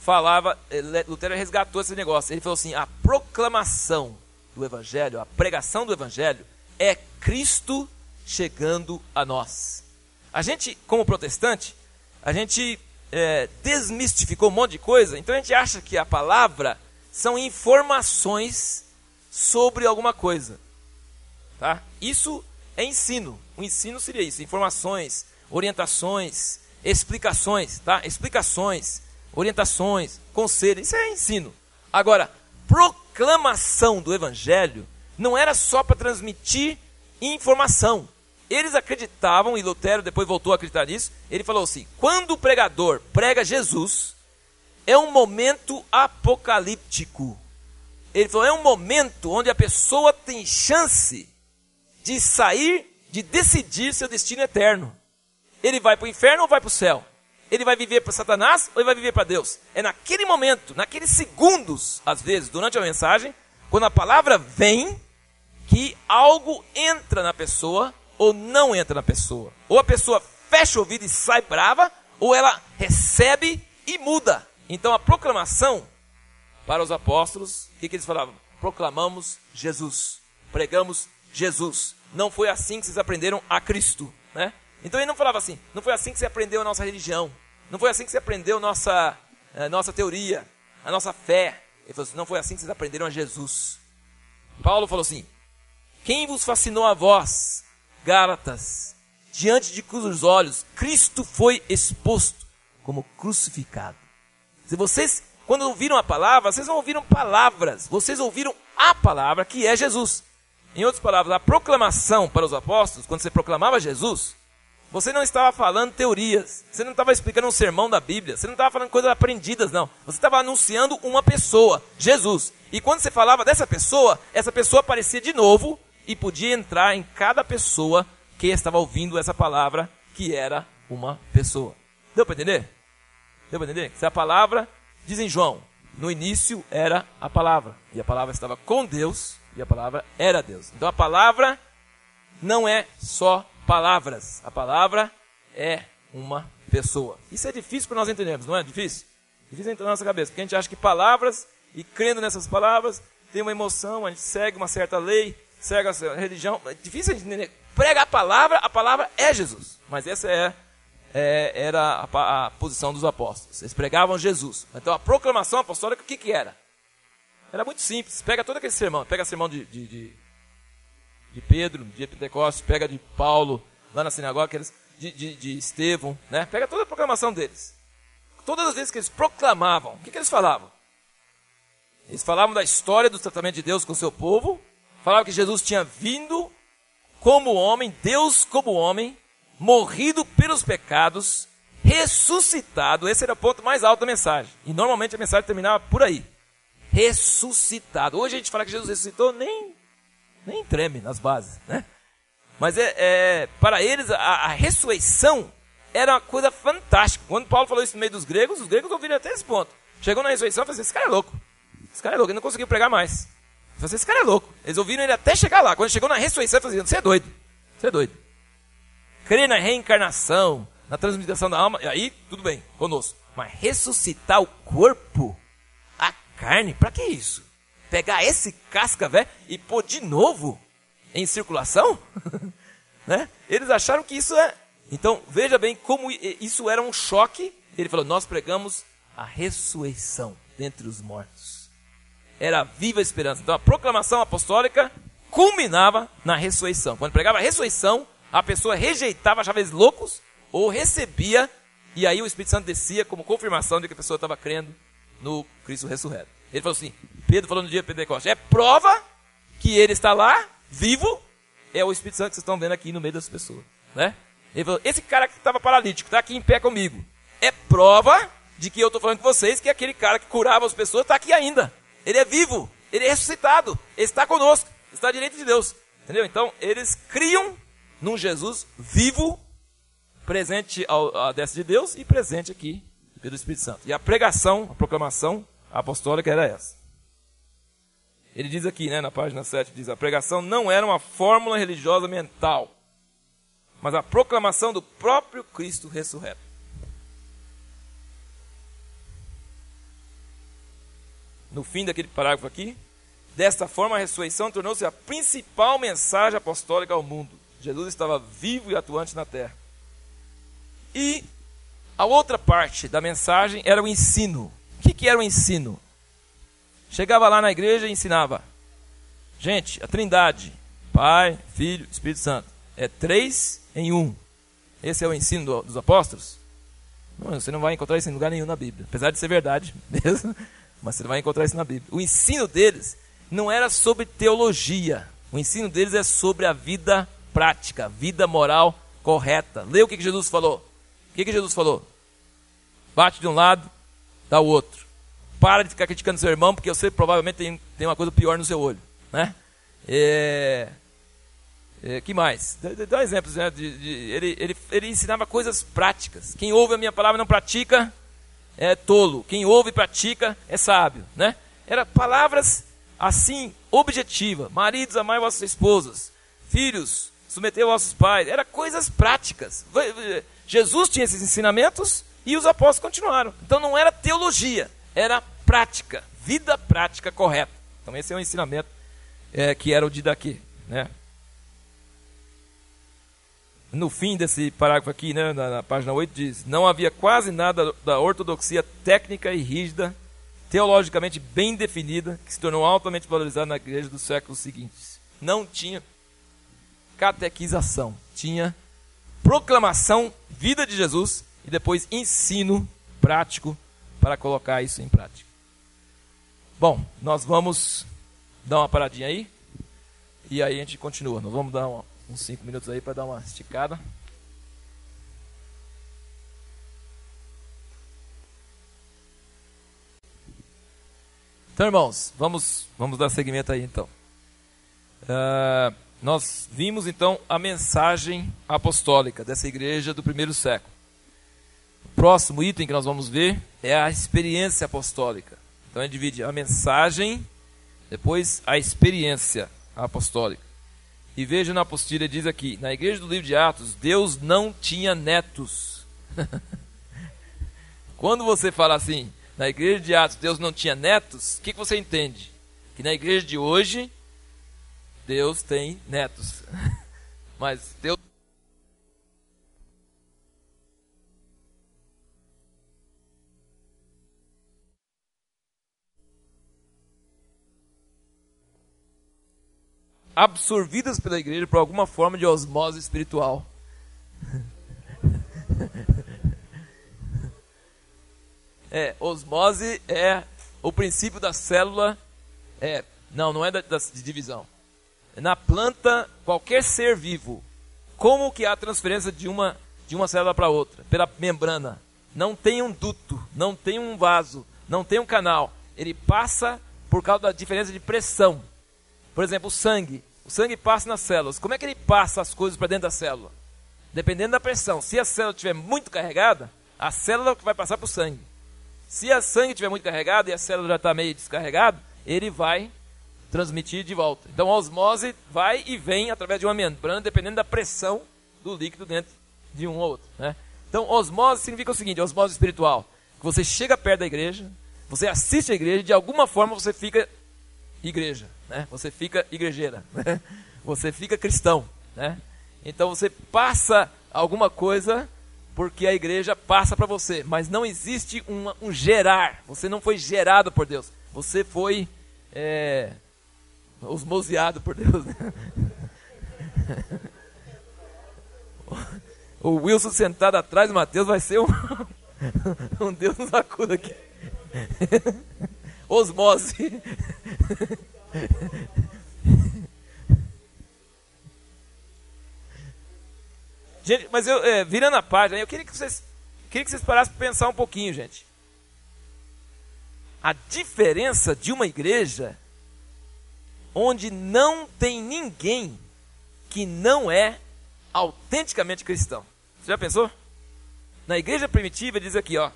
falava, Lutero resgatou esse negócio. Ele falou assim: a proclamação do evangelho, a pregação do evangelho é Cristo chegando a nós. A gente, como protestante, a gente é, desmistificou um monte de coisa, então a gente acha que a palavra são informações sobre alguma coisa. Tá? Isso é ensino. O ensino seria isso: informações, orientações, explicações, tá? Explicações, orientações, conselhos. Isso é ensino. Agora, proclamação do evangelho não era só para transmitir informação. Eles acreditavam, e Lutero depois voltou a acreditar nisso, ele falou assim: quando o pregador prega Jesus, é um momento apocalíptico. Ele falou: é um momento onde a pessoa tem chance de sair, de decidir seu destino eterno. Ele vai para o inferno ou vai para o céu? Ele vai viver para Satanás ou ele vai viver para Deus? É naquele momento, naqueles segundos, às vezes, durante a mensagem, quando a palavra vem, que algo entra na pessoa ou não entra na pessoa. Ou a pessoa fecha o ouvido e sai brava, ou ela recebe e muda. Então a proclamação para os apóstolos, o que, que eles falavam? Proclamamos Jesus, pregamos Jesus. Não foi assim que vocês aprenderam a Cristo, né? Então ele não falava assim, não foi assim que você aprendeu a nossa religião, não foi assim que você aprendeu a nossa, a nossa teoria, a nossa fé. Ele falou assim, não foi assim que vocês aprenderam a Jesus. Paulo falou assim, quem vos fascinou a vós, Gálatas, diante de cujos olhos Cristo foi exposto como crucificado. Se vocês, quando ouviram a palavra, vocês não ouviram palavras, vocês ouviram a palavra que é Jesus. Em outras palavras, a proclamação para os apóstolos, quando você proclamava Jesus, você não estava falando teorias, você não estava explicando um sermão da Bíblia, você não estava falando coisas aprendidas, não. Você estava anunciando uma pessoa, Jesus. E quando você falava dessa pessoa, essa pessoa aparecia de novo e podia entrar em cada pessoa que estava ouvindo essa palavra, que era uma pessoa. Deu para entender? Deu para entender? Se a palavra, diz em João, no início era a palavra, e a palavra estava com Deus, e a palavra era Deus. Então a palavra não é só palavras. A palavra é uma pessoa. Isso é difícil para nós entendermos, não é difícil? Difícil entrar na nossa cabeça, porque a gente acha que palavras, e crendo nessas palavras, tem uma emoção, a gente segue uma certa lei, segue a religião. É difícil gente entender. Prega a palavra, a palavra é Jesus. Mas essa é, é era a, a, posição dos apóstolos. Eles pregavam Jesus. Então a proclamação apostólica, o que, que era? Era muito simples. Pega todo aquele sermão, pega sermão de, de, de de Pedro, de Pentecostes, pega de Paulo, lá na sinagoga, aqueles, de, de, de Estevão, né? Pega toda a proclamação deles. Todas as vezes que eles proclamavam, o que, que eles falavam? Eles falavam da história do tratamento de Deus com o seu povo, falavam que Jesus tinha vindo como homem, Deus como homem, morrido pelos pecados, ressuscitado. Esse era o ponto mais alto da mensagem. E normalmente a mensagem terminava por aí. Ressuscitado. Hoje a gente fala que Jesus ressuscitou, nem nem treme nas bases, né? Mas é, é para eles a, a, ressurreição era uma coisa fantástica. Quando Paulo falou isso no meio dos gregos, os gregos ouviram até esse ponto. Chegou na ressurreição e falaram assim, esse cara é louco. Esse cara é louco, ele não conseguiu pregar mais. Falei, esse cara é louco. Eles ouviram ele até chegar lá. Quando chegou na ressurreição, falaram assim, você é doido. Você é doido. Crer na reencarnação, na transmutação da alma, aí tudo bem, conosco. Mas ressuscitar o corpo, a carne, para que isso? pegar esse casca velho e pôr de novo em circulação? né? Eles acharam que isso é. Então, veja bem como isso era um choque. Ele falou: Nós pregamos a ressurreição dentre os mortos. Era a viva esperança. Então, a proclamação apostólica culminava na ressurreição. Quando pregava a ressurreição, a pessoa rejeitava, achava eles loucos, ou recebia, e aí o Espírito Santo descia como confirmação de que a pessoa estava crendo no Cristo ressurreto. Ele falou assim: Pedro falou no dia de Pentecostes, é prova que ele está lá, vivo, é o Espírito Santo que vocês estão vendo aqui no meio das pessoas. Né? Ele falou: esse cara que estava paralítico, está aqui em pé comigo, é prova de que eu estou falando com vocês que aquele cara que curava as pessoas está aqui ainda. Ele é vivo, ele é ressuscitado, ele está conosco, está à direita de Deus. Entendeu? Então, eles criam num Jesus vivo, presente ao, à destra de Deus e presente aqui pelo Espírito Santo. E a pregação, a proclamação apostólica era essa. Ele diz aqui, né, na página 7, diz: a pregação não era uma fórmula religiosa mental, mas a proclamação do próprio Cristo ressurreto. No fim daquele parágrafo aqui, desta forma a ressurreição tornou-se a principal mensagem apostólica ao mundo. Jesus estava vivo e atuante na terra. E a outra parte da mensagem era o ensino. O que, que era o ensino? Chegava lá na igreja e ensinava. Gente, a trindade, Pai, Filho, Espírito Santo, é três em um. Esse é o ensino do, dos apóstolos? Não, você não vai encontrar isso em lugar nenhum na Bíblia. Apesar de ser verdade mesmo, mas você vai encontrar isso na Bíblia. O ensino deles não era sobre teologia. O ensino deles é sobre a vida prática, vida moral correta. Lê o que, Jesus falou. O que, Jesus falou? Bate de um lado, dá o outro. Para de ficar criticando seu irmão, porque você provavelmente tem, tem uma coisa pior no seu olho. Né? É, é, que mais? Dá, exemplos. Né? De, de, ele, ele, ele ensinava coisas práticas. Quem ouve a minha palavra e não pratica é tolo. Quem ouve e pratica é sábio. Né? Era palavras assim, objetiva. Maridos, amai vossas esposas. Filhos, submeteu vossos pais. Era coisas práticas. Jesus tinha esses ensinamentos e os apóstolos continuaram. Então não era teologia, era prática, vida prática correta. Então esse é o ensinamento é, que era o de daqui. Né? No fim desse parágrafo aqui, né, na, na página 8, diz: Não havia quase nada da ortodoxia técnica e rígida, teologicamente bem definida, que se tornou altamente valorizada na igreja dos séculos seguintes. Não tinha catequização, tinha proclamação, vida de Jesus e depois ensino prático para colocar isso em prática. Bom, nós vamos dar uma paradinha aí e aí a gente continua. Nós vamos dar uns 5 minutos aí para dar uma esticada. Então, irmãos, vamos, vamos dar seguimento aí então. Uh, nós vimos então a mensagem apostólica dessa igreja do primeiro século. O próximo item que nós vamos ver é a experiência apostólica. Então ele divide a mensagem, depois a experiência apostólica. E veja na apostila, diz aqui: na igreja do livro de Atos, Deus não tinha netos. Quando você fala assim, na igreja de Atos, Deus não tinha netos, o que, que você entende? Que na igreja de hoje, Deus tem netos. Mas Deus absorvidas pela igreja por alguma forma de osmose espiritual. É, osmose é o princípio da célula. É, não, não é da, da de divisão na planta, qualquer ser vivo, como que há transferência de uma, de uma célula para outra? Pela membrana. Não tem um duto, não tem um vaso, não tem um canal. Ele passa por causa da diferença de pressão. Por exemplo, o sangue. O sangue passa nas células. Como é que ele passa as coisas para dentro da célula? Dependendo da pressão. Se a célula estiver muito carregada, a célula vai passar para o sangue. Se a sangue estiver muito carregado e a célula já está meio descarregada, ele vai transmitir de volta. Então a osmose vai e vem através de uma membrana, dependendo da pressão do líquido dentro de um ou outro. Né? Então osmose significa o seguinte, osmose espiritual. Você chega perto da igreja, você assiste a igreja, de alguma forma você fica igreja, né? Você fica igrejeira, né? Você fica cristão, né? Então você passa alguma coisa porque a igreja passa para você, mas não existe uma, um gerar. Você não foi gerado por Deus. Você foi é, osmoseado por Deus. Né? O Wilson sentado atrás do Mateus vai ser um, um Deus nos acuda aqui. Osmose. Gente, mas eu, é, virando a página, eu queria que vocês, queria que vocês parassem para pensar um pouquinho, gente. A diferença de uma igreja onde não tem ninguém que não é autenticamente cristão. Você já pensou? Na igreja primitiva diz aqui, ó,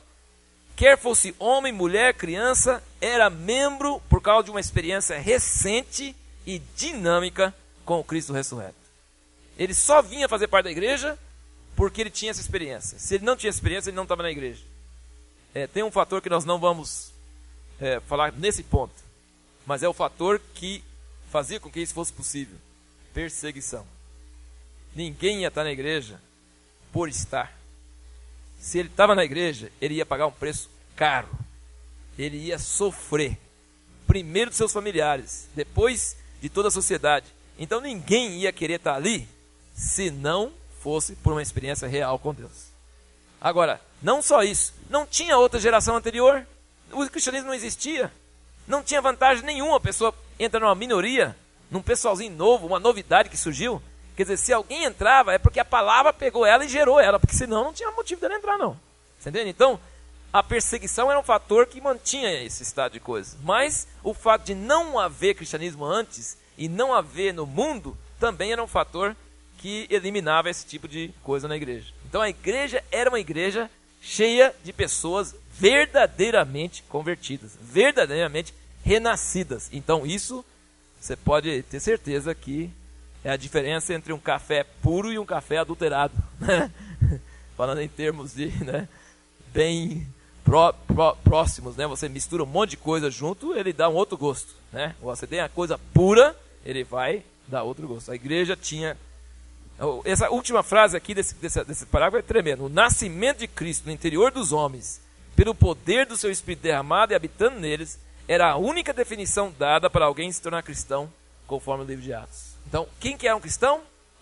quer fosse homem, mulher, criança, era membro por causa de uma experiência recente e dinâmica com o Cristo ressurreto. Ele só vinha fazer parte da igreja porque ele tinha essa experiência. Se ele não tinha experiência, ele não estava na igreja. É, tem um fator que nós não vamos é, falar nesse ponto, mas é o fator que fazia com que isso fosse possível? Perseguição. Ninguém ia estar na igreja por estar. Se ele estava na igreja, ele ia pagar um preço caro. Ele ia sofrer. Primeiro dos seus familiares, depois de toda a sociedade. Então ninguém ia querer estar ali se não fosse por uma experiência real com Deus. Agora, não só isso, não tinha outra geração anterior. O cristianismo não existia. Não tinha vantagem nenhuma a pessoa entra numa minoria, num pessoalzinho novo, uma novidade que surgiu. Quer dizer, se alguém entrava, é porque a palavra pegou ela e gerou ela, porque senão não tinha motivo dela entrar, não. Você entende? Então, a perseguição era um fator que mantinha esse estado de coisas. Mas o fato de não haver cristianismo antes e não haver no mundo também era um fator que eliminava esse tipo de coisa na igreja. Então a igreja era uma igreja cheia de pessoas verdadeiramente convertidas, verdadeiramente renascidas. Então, isso você pode ter certeza que é a diferença entre um café puro e um café adulterado. Né? Falando em termos de né, bem pró, pró, próximos, né? Você mistura um monte de coisa junto, ele dá um outro gosto. Né? Você tem a coisa pura, ele vai dar outro gosto. A igreja tinha. Essa última frase aqui desse, desse, desse parágrafo é tremendo. O nascimento de Cristo no interior dos homens, pelo poder do seu Espírito derramado e habitando neles, era a única definição dada para alguém se tornar cristão, conforme o livro de Atos. Então, quem que é um cristão?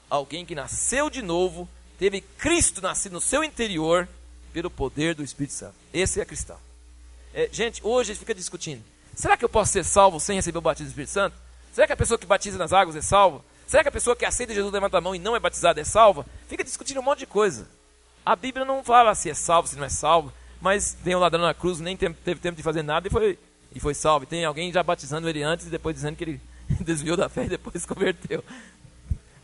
Alguém que nasceu de novo, teve Cristo nascido no seu interior pelo poder do Espírito Santo. Esse é cristão. É, gente, hoje a gente fica discutindo. Será que eu posso ser salvo sem receber o batismo do Espírito Santo? Será que a pessoa que batiza nas águas é salva? Será que a pessoa que aceita Jesus levanta a mão e não é batizada é salva? Fica discutindo um monte de coisa. A Bíblia não fala se é salvo, se não é salvo, mas tem um ladrão na cruz, nem teve tempo de fazer nada e foi, e foi salvo. E tem alguém já batizando ele antes e depois dizendo que ele desviou da fé e depois se converteu.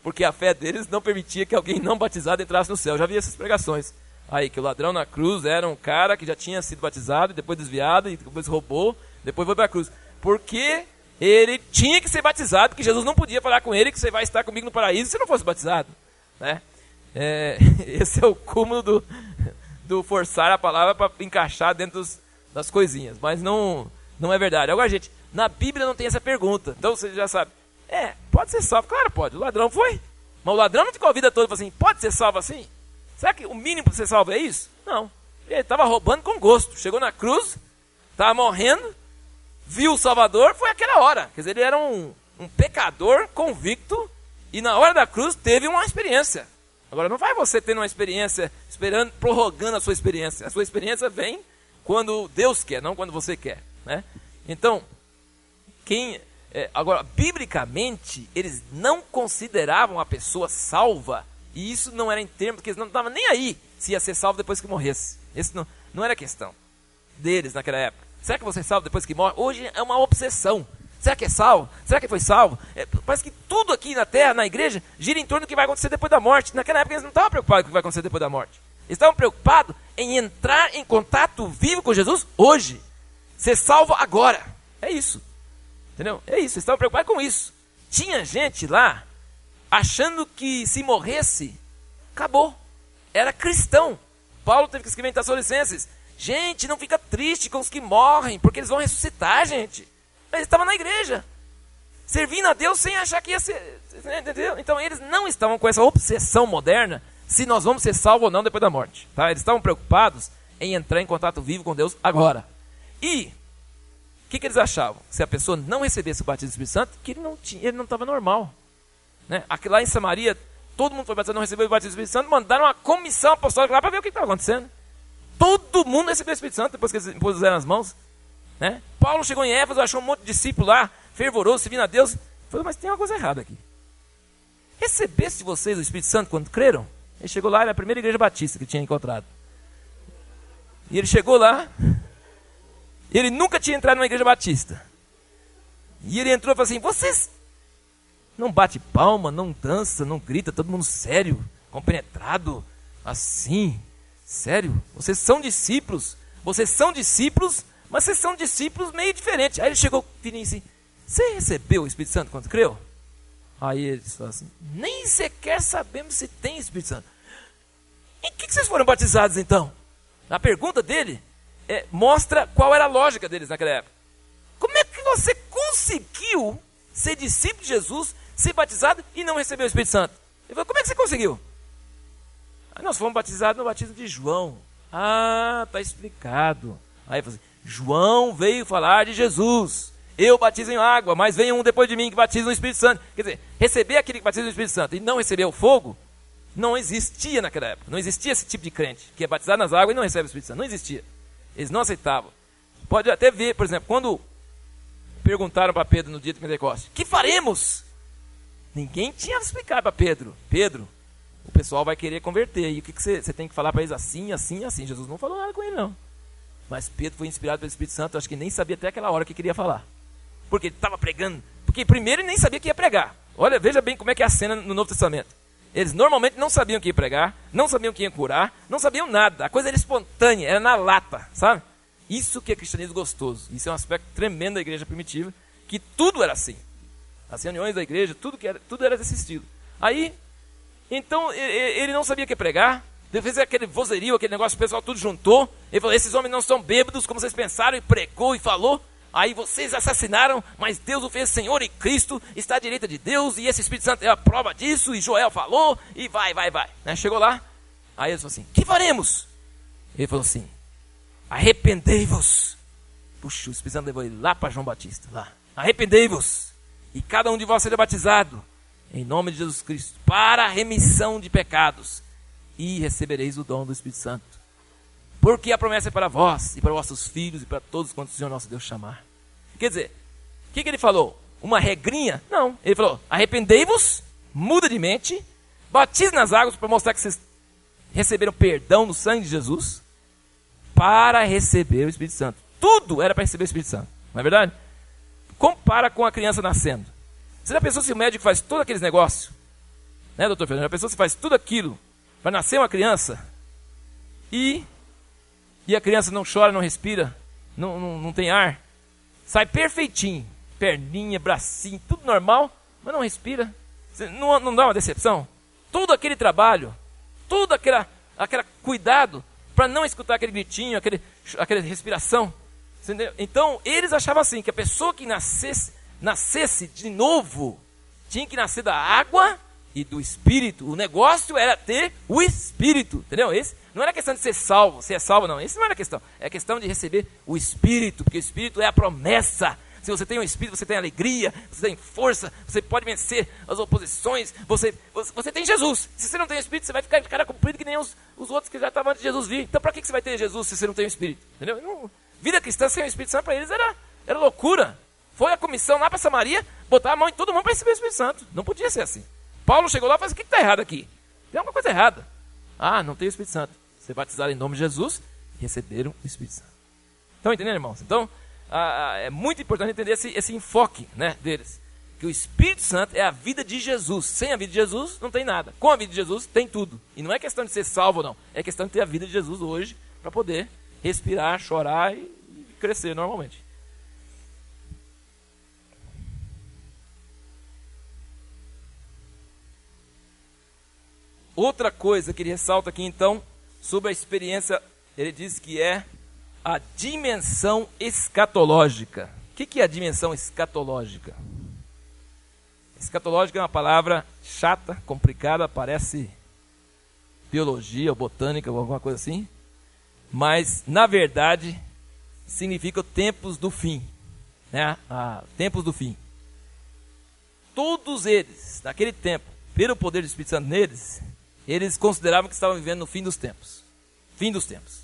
Porque a fé deles não permitia que alguém não batizado entrasse no céu. Eu já vi essas pregações. Aí, que o ladrão na cruz era um cara que já tinha sido batizado, e depois desviado, e depois roubou, depois foi para a cruz. Porque ele tinha que ser batizado, porque Jesus não podia falar com ele que você vai estar comigo no paraíso se não fosse batizado. Né? É, esse é o cúmulo do, do forçar a palavra para encaixar dentro dos, das coisinhas. Mas não, não é verdade. Agora, gente, na Bíblia não tem essa pergunta. Então você já sabe. É, pode ser salvo. Claro, pode. O ladrão foi. Mas o ladrão não ficou a vida toda assim, pode ser salvo assim? Será que o mínimo para ser salvo é isso? Não. Ele estava roubando com gosto. Chegou na cruz, estava morrendo, viu o Salvador, foi aquela hora. Quer dizer, ele era um, um pecador convicto e na hora da cruz teve uma experiência. Agora, não vai você tendo uma experiência, esperando, prorrogando a sua experiência. A sua experiência vem quando Deus quer, não quando você quer. Né? Então, quem. É, agora, biblicamente, eles não consideravam a pessoa salva e isso não era em termos, porque eles não estavam nem aí se ia ser salvo depois que morresse. Esse não, não era questão deles naquela época. Será que você é salvo depois que morre? Hoje é uma obsessão. Será que é salvo? Será que foi salvo? É, parece que tudo aqui na terra, na igreja, gira em torno do que vai acontecer depois da morte. Naquela época eles não estavam preocupados com o que vai acontecer depois da morte. Eles estavam preocupados em entrar em contato vivo com Jesus hoje. Ser salvo agora. É isso. Entendeu? É isso. Eles estavam preocupados com isso. Tinha gente lá achando que se morresse, acabou. Era cristão. Paulo teve que escrever em Tessalonicenses: gente, não fica triste com os que morrem, porque eles vão ressuscitar, gente. Mas estavam na igreja, servindo a Deus sem achar que ia ser. Entendeu? Então eles não estavam com essa obsessão moderna se nós vamos ser salvos ou não depois da morte. Tá? Eles estavam preocupados em entrar em contato vivo com Deus agora. E o que, que, eles achavam? Se a pessoa não recebesse o batismo do Espírito Santo, que ele não tinha, ele não estava normal. Né? Aqui lá em Samaria, todo mundo foi batizado, não recebeu o batismo do Espírito Santo, mandaram uma comissão apostólica lá para ver o que estava acontecendo. Todo mundo recebeu o Espírito Santo depois que eles impuseram as mãos. Né? Paulo chegou em Éfeso, achou um monte de discípulo lá, fervoroso, servindo a Deus. Falou, mas tem uma coisa errada aqui. Recebesse vocês o Espírito Santo quando creram? Ele chegou lá, era a primeira igreja batista que tinha encontrado. E ele chegou lá, ele nunca tinha entrado numa igreja batista. E ele entrou e falou assim: Vocês não bate palma, não dança, não grita, todo mundo sério, compenetrado, assim. Sério, vocês são discípulos. Vocês são discípulos, mas vocês são discípulos meio diferentes. Aí ele chegou, Fininho assim, você recebeu o Espírito Santo quando creu? Aí eles falaram assim, nem sequer sabemos se tem Espírito Santo. Em que, que vocês foram batizados então? A pergunta dele é, mostra qual era a lógica deles naquela época. Como é que você conseguiu ser discípulo de Jesus ser batizado e não receber o Espírito Santo. Ele falou, como é que você conseguiu? Aí nós fomos batizados no batismo de João. Ah, está explicado. Aí falou assim, João veio falar de Jesus. Eu batizo em água, mas vem um depois de mim que batiza no Espírito Santo. Quer dizer, receber aquele que batiza no Espírito Santo e não receber o fogo, não existia naquela época. Não existia esse tipo de crente, que é batizado nas águas e não recebe o Espírito Santo. Não existia. Eles não aceitavam. Pode até ver, por exemplo, quando perguntaram para Pedro no dia de Pentecostes: Que faremos? Ninguém tinha explicado para Pedro: Pedro, o pessoal vai querer converter. E o que, que você, você tem que falar para eles assim, assim, assim? Jesus não falou nada com ele, não. Mas Pedro foi inspirado pelo Espírito Santo, acho que nem sabia até aquela hora que queria falar. Porque ele estava pregando. Porque primeiro ele nem sabia que ia pregar. Olha, veja bem como é que é a cena no Novo Testamento. Eles normalmente não sabiam que ia pregar, não sabiam que ia curar, não sabiam nada. A coisa era espontânea, era na lata, sabe? Isso que é cristianismo gostoso. Isso é um aspecto tremendo da igreja primitiva, que tudo era assim. As reuniões da igreja, tudo, que era, tudo era desse estilo. Aí, então, ele não sabia o que pregar, fez aquele vozerio, aquele negócio, o pessoal tudo juntou. Ele falou: esses homens não são bêbados, como vocês pensaram, e pregou e falou. Aí vocês assassinaram, mas Deus o fez Senhor e Cristo, está à direita de Deus, e esse Espírito Santo é a prova disso, e Joel falou, e vai, vai, vai. Né? Chegou lá, aí ele falou assim: que faremos? Ele falou assim: arrependei-vos. Puxa, o Espírito Santo levou ele lá para João Batista, lá. Arrependei-vos, e cada um de vós seja batizado, em nome de Jesus Cristo, para a remissão de pecados, e recebereis o dom do Espírito Santo. porque a promessa é para vós, e para vossos filhos, e para todos quantos o Senhor nosso Deus chamar. Quer dizer, o que, que ele falou? Uma regrinha? Não. Ele falou: arrependei-vos, muda de mente, batize nas águas para mostrar que vocês receberam perdão no sangue de Jesus, para receber o Espírito Santo. Tudo era para receber o Espírito Santo, não é verdade? Compara com a criança nascendo. Você já pensou se o médico faz todos aqueles negócios? Né, doutor Fernando? Já pensou se faz tudo aquilo para nascer uma criança e, e a criança não chora, não respira, não, não, não tem ar? Sai perfeitinho, perninha, bracinho, tudo normal, mas não respira. Não, não dá uma decepção? Todo aquele trabalho, todo aquele aquela cuidado para não escutar aquele gritinho, aquele, aquela respiração. Entendeu? Então, eles achavam assim, que a pessoa que nascesse, nascesse de novo, tinha que nascer da água e do Espírito. O negócio era ter o Espírito, entendeu? Esse não era questão de ser salvo, se é salvo não, isso não era questão. É questão de receber o Espírito, porque o Espírito é a promessa. Se você tem o Espírito, você tem alegria, você tem força, você pode vencer as oposições, você, você, você tem Jesus. Se você não tem o Espírito, você vai ficar de cara comprido que nem os, os outros que já estavam antes de Jesus vir. Então, para que, que você vai ter Jesus se você não tem o Espírito? Entendeu? Não, vida cristã sem o Espírito Santo para eles era, era loucura. Foi a comissão lá para Samaria, botar a mão em todo mundo para receber o Espírito Santo. Não podia ser assim. Paulo chegou lá e falou: o que está errado aqui? Tem alguma coisa errada. Ah, não tem o Espírito Santo. Ser batizado em nome de Jesus receberam o Espírito Santo. Estão entendendo, irmãos? Então, ah, é muito importante entender esse, esse enfoque né, deles. Que o Espírito Santo é a vida de Jesus. Sem a vida de Jesus, não tem nada. Com a vida de Jesus, tem tudo. E não é questão de ser salvo não. É questão de ter a vida de Jesus hoje para poder respirar, chorar e crescer normalmente. Outra coisa que ele ressalta aqui então, sobre a experiência, ele diz que é a dimensão escatológica. O que é a dimensão escatológica? Escatológica é uma palavra chata, complicada, parece biologia ou botânica ou alguma coisa assim, mas na verdade significa tempos do fim, né? Ah, tempos do fim. Todos eles, naquele tempo, pelo poder do Espírito Santo neles, eles consideravam que estavam vivendo no fim dos tempos. Fim dos tempos.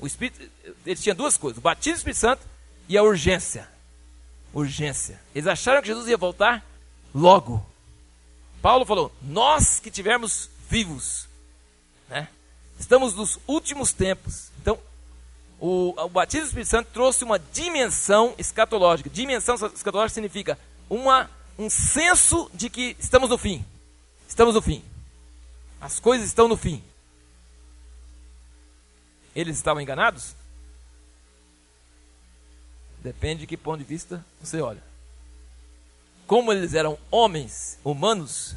O Espírito, eles tinham duas coisas: o batismo do Espírito Santo e a urgência. Urgência. Eles acharam que Jesus ia voltar logo. Paulo falou: Nós que tivermos vivos, né, estamos nos últimos tempos. O, o batismo do Espírito Santo trouxe uma dimensão escatológica. Dimensão escatológica significa uma, um senso de que estamos no fim. Estamos no fim. As coisas estão no fim. Eles estavam enganados? Depende de que ponto de vista você olha. Como eles eram homens, humanos,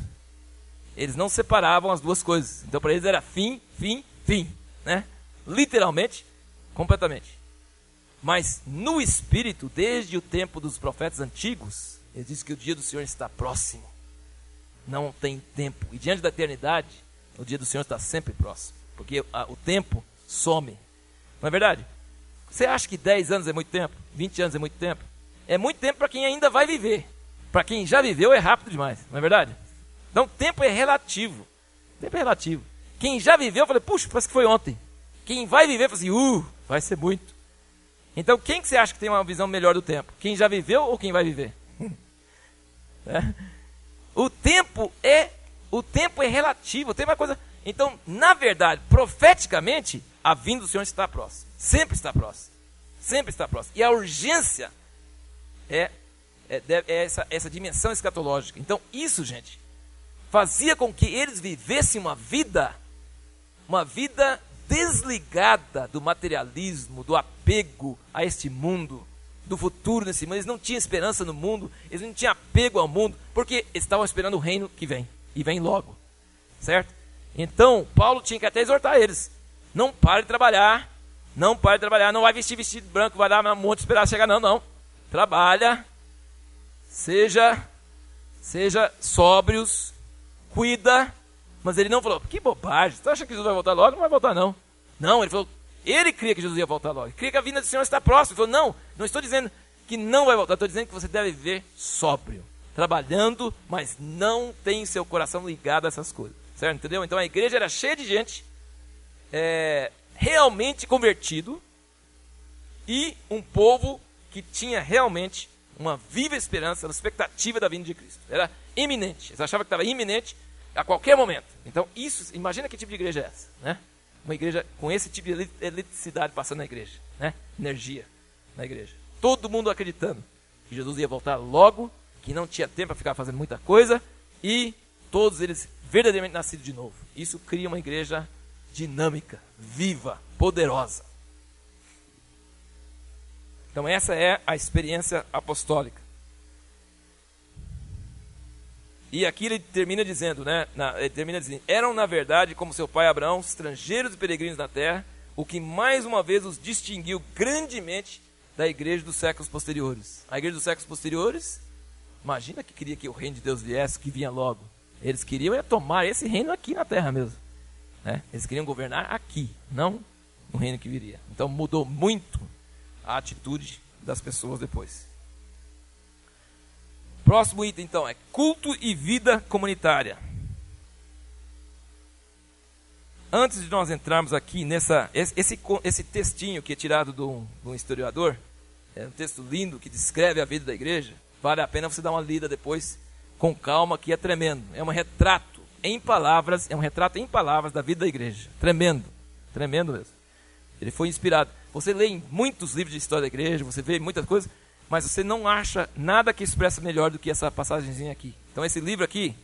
eles não separavam as duas coisas. Então para eles era fim, fim, fim, né? Literalmente, completamente. Mas no espírito, desde o tempo dos profetas antigos, ele diz que o dia do Senhor está próximo. Não tem tempo. E diante da eternidade, o dia do Senhor está sempre próximo. Porque a, o tempo some. Não é verdade? Você acha que 10 anos é muito tempo? 20 anos é muito tempo? É muito tempo para quem ainda vai viver. Para quem já viveu é rápido demais, não é verdade? Então, tempo é relativo. Tempo é relativo. Quem já viveu, eu falei, puxa, parece que foi ontem. Quem vai viver, fala assim, uh, vai ser muito. Então, quem que você acha que tem uma visão melhor do tempo? Quem já viveu ou quem vai viver? é. O tempo é o tempo é relativo, o tempo é uma coisa. Então, na verdade, profeticamente, a vinda do Senhor está próxima. Sempre está próxima. Sempre está próxima. E a urgência é, é, é essa, essa dimensão escatológica. Então, isso, gente, fazia com que eles vivessem uma vida, uma vida desligada do materialismo, do apego a este mundo, do futuro nesse mundo. Eles não tinham esperança no mundo, eles não tinham apego ao mundo, porque eles estavam esperando o reino que vem. E vem logo. Certo? Então, Paulo tinha que até exortar eles. Não pare de trabalhar. Não pare de trabalhar. Não vai vestir vestido branco, vai dar um monte esperar chegar. Não, não. Trabalha. Seja, seja sóbrios. Cuida. Mas ele não falou, que bobagem. Você acha que Jesus vai voltar logo? Não vai voltar, não. Não, ele falou, ele cria que Jesus ia voltar logo. Ele cria que a vinda do Senhor está próxima. Ele falou, não, não estou dizendo que não vai voltar. Estou dizendo que você deve viver sóbrio. Trabalhando, mas não tem seu coração ligado a essas coisas. Certo? Entendeu? Então a igreja era cheia de gente é, realmente convertido e um povo que tinha realmente uma viva esperança, uma expectativa da vinda de Cristo. Era iminente. Eles achavam que estava iminente a qualquer momento. Então, isso, imagina que tipo de igreja é essa, né? Uma igreja com esse tipo de eletricidade passando na igreja, né? Energia na igreja. Todo mundo acreditando que Jesus ia voltar logo, que não tinha tempo para ficar fazendo muita coisa e todos eles verdadeiramente nascidos de novo. Isso cria uma igreja dinâmica, viva, poderosa. Então, essa é a experiência apostólica. E aqui ele termina dizendo, né? Na, ele termina dizendo: eram na verdade, como seu pai Abraão, estrangeiros e peregrinos na terra, o que mais uma vez os distinguiu grandemente da igreja dos séculos posteriores. A igreja dos séculos posteriores, imagina que queria que o reino de Deus viesse, que vinha logo. Eles queriam é tomar esse reino aqui na terra mesmo. Né? Eles queriam governar aqui, não no reino que viria. Então mudou muito a atitude das pessoas depois. Próximo item então é culto e vida comunitária. Antes de nós entrarmos aqui nessa esse, esse, textinho que é tirado de um, de um historiador, é um texto lindo que descreve a vida da igreja. Vale a pena você dar uma lida depois com calma, que é tremendo. É um retrato em palavras, é um retrato em palavras da vida da igreja. Tremendo, tremendo mesmo. Ele foi inspirado. Você lê em muitos livros de história da igreja, você vê muitas coisas, mas você não acha nada que expressa melhor do que essa passagemzinha aqui. Então esse livro aqui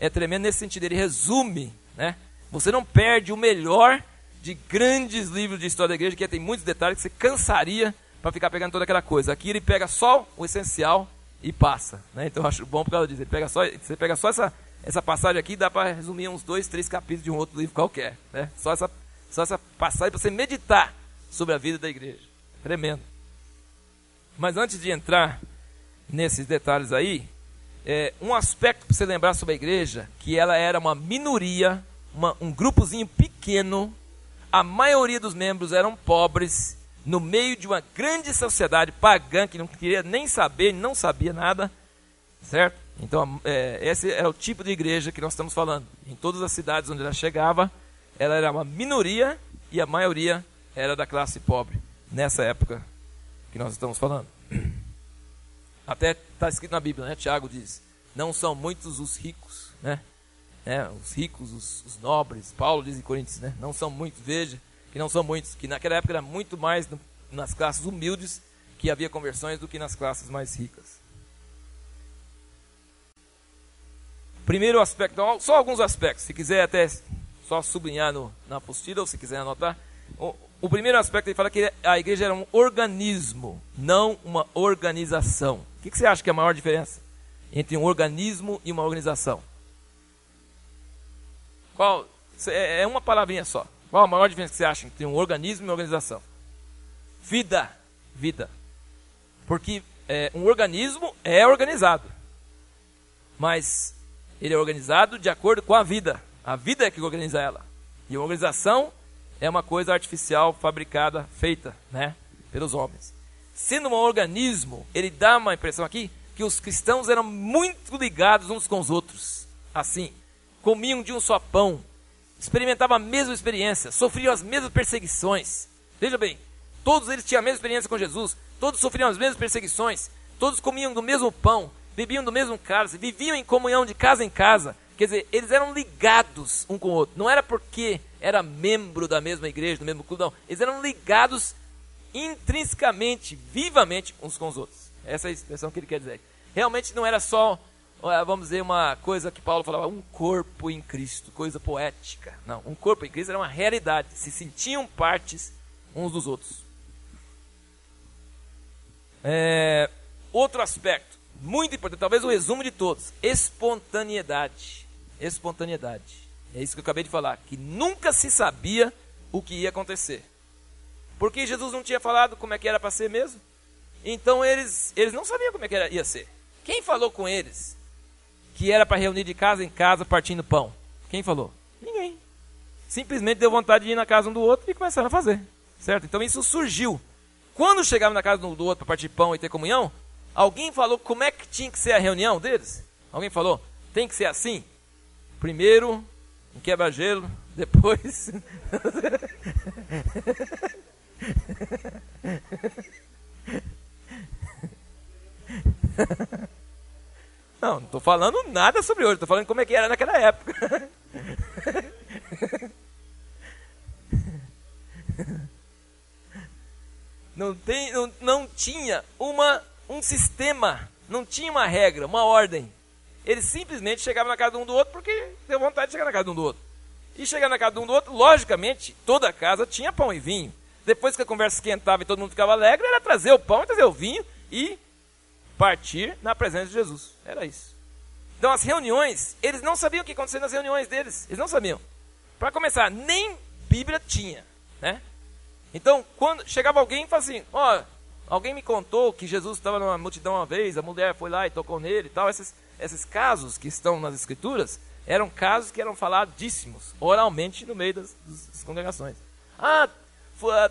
é tremendo nesse sentido, ele resume, né? Você não perde o melhor de grandes livros de história da igreja, que tem muitos detalhes que você cansaria para ficar pegando toda aquela coisa. Aqui ele pega só o essencial e passa, né? Então eu acho bom por causa disso. Ele pega só, você pega só essa essa passagem aqui dá para resumir uns dois, três capítulos de um outro livro qualquer. Né? Só, essa, só essa passagem para você meditar sobre a vida da igreja. Tremendo. Mas antes de entrar nesses detalhes aí, é, um aspecto para você lembrar sobre a igreja, que ela era uma minoria, uma, um grupozinho pequeno, a maioria dos membros eram pobres, no meio de uma grande sociedade pagã que não queria nem saber, não sabia nada, certo? Então, é, esse era o tipo de igreja que nós estamos falando. Em todas as cidades onde ela chegava, ela era uma minoria e a maioria era da classe pobre, nessa época que nós estamos falando. Até está escrito na Bíblia, né? Tiago diz: Não são muitos os ricos, né? É, os ricos, os, os, nobres. Paulo diz em Coríntios, né? Não são muitos, veja, que não são muitos. Que naquela época era muito mais no, nas classes humildes que havia conversões do que nas classes mais ricas. Primeiro aspecto, só alguns aspectos, se quiser até só sublinhar no, na apostila, ou se quiser anotar. O, o primeiro aspecto, ele fala que a igreja era um organismo, não uma organização. O que, que você acha que é a maior diferença entre um organismo e uma organização? Qual? É, é uma palavrinha só. Qual a maior diferença que você acha entre um organismo e uma organização? Vida. Vida. Porque é, um organismo é organizado. Mas ele é organizado de acordo com a vida. A vida é que organiza ela. E a organização é uma coisa artificial, fabricada, feita, né, pelos homens. Sendo um organismo, ele dá uma impressão aqui que os cristãos eram muito ligados uns com os outros. Assim, comiam de um só pão, experimentavam a mesma experiência, sofriam as mesmas perseguições. Veja bem, todos eles tinham a mesma experiência com Jesus, todos sofriam as mesmas perseguições, todos comiam do mesmo pão, bebiam do mesmo cálice, viviam em comunhão de casa em casa. Quer dizer, eles eram ligados um com o outro. Não era porque era membro da mesma igreja, do mesmo clube, não. Eles eram ligados intrinsecamente, vivamente uns com os outros. Essa é a expressão que ele quer dizer. Realmente não era só, vamos dizer, uma coisa que Paulo falava, um corpo em Cristo, coisa poética. Não, um corpo em Cristo era uma realidade. Se sentiam partes uns dos outros. É, outro aspecto muito importante, talvez o resumo de todos: espontaneidade. Espontaneidade. É isso que eu acabei de falar, que nunca se sabia o que ia acontecer. Porque Jesus não tinha falado como é que era para ser mesmo. Então eles, eles não sabiam como é que era, ia ser. Quem falou com eles que era para reunir de casa em casa partindo pão? Quem falou? Ninguém. Simplesmente deu vontade de ir na casa um do outro e começaram a fazer. Certo? Então isso surgiu. Quando chegavam na casa um do outro para partir pão e ter comunhão, Alguém falou como é que tinha que ser a reunião deles? Alguém falou? Tem que ser assim? Primeiro, um quebra-gelo, Depois. Não, não estou falando nada sobre hoje, estou falando como é que era naquela época. Não, tem, não, não tinha uma, um sistema, não tinha uma regra, uma ordem. Eles simplesmente chegavam na casa de um do outro porque deu vontade de chegar na casa de um do outro. E chegar na casa de um do outro, logicamente, toda a casa tinha pão e vinho. Depois que a conversa esquentava e todo mundo ficava alegre, era trazer o pão, trazer o vinho e partir na presença de Jesus. Era isso. Então as reuniões, eles não sabiam o que acontecia nas reuniões deles. Eles não sabiam. Para começar, nem Bíblia tinha, né? Então, quando chegava alguém e falava assim, ó, oh, alguém me contou que Jesus estava numa multidão uma vez, a mulher foi lá e tocou nele e tal. Esses, esses casos que estão nas escrituras eram casos que eram faladíssimos oralmente no meio das, das congregações. Ah,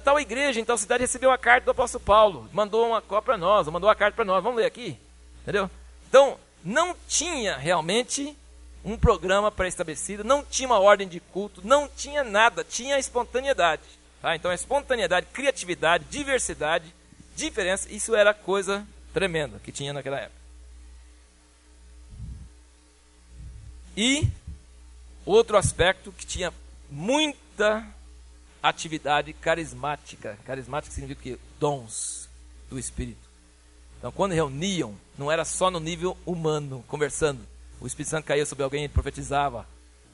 tal igreja em tal cidade recebeu a carta do apóstolo Paulo, mandou uma cópia para nós, mandou a carta para nós, vamos ler aqui, entendeu? Então, não tinha realmente um programa pré-estabelecido, não tinha uma ordem de culto, não tinha nada, tinha espontaneidade. Tá? Então, a espontaneidade, criatividade, diversidade, diferença, isso era coisa tremenda que tinha naquela época. E outro aspecto que tinha muita atividade carismática. Carismática significa que dons do Espírito. Então, quando reuniam, não era só no nível humano, conversando. O Espírito Santo caía sobre alguém e profetizava.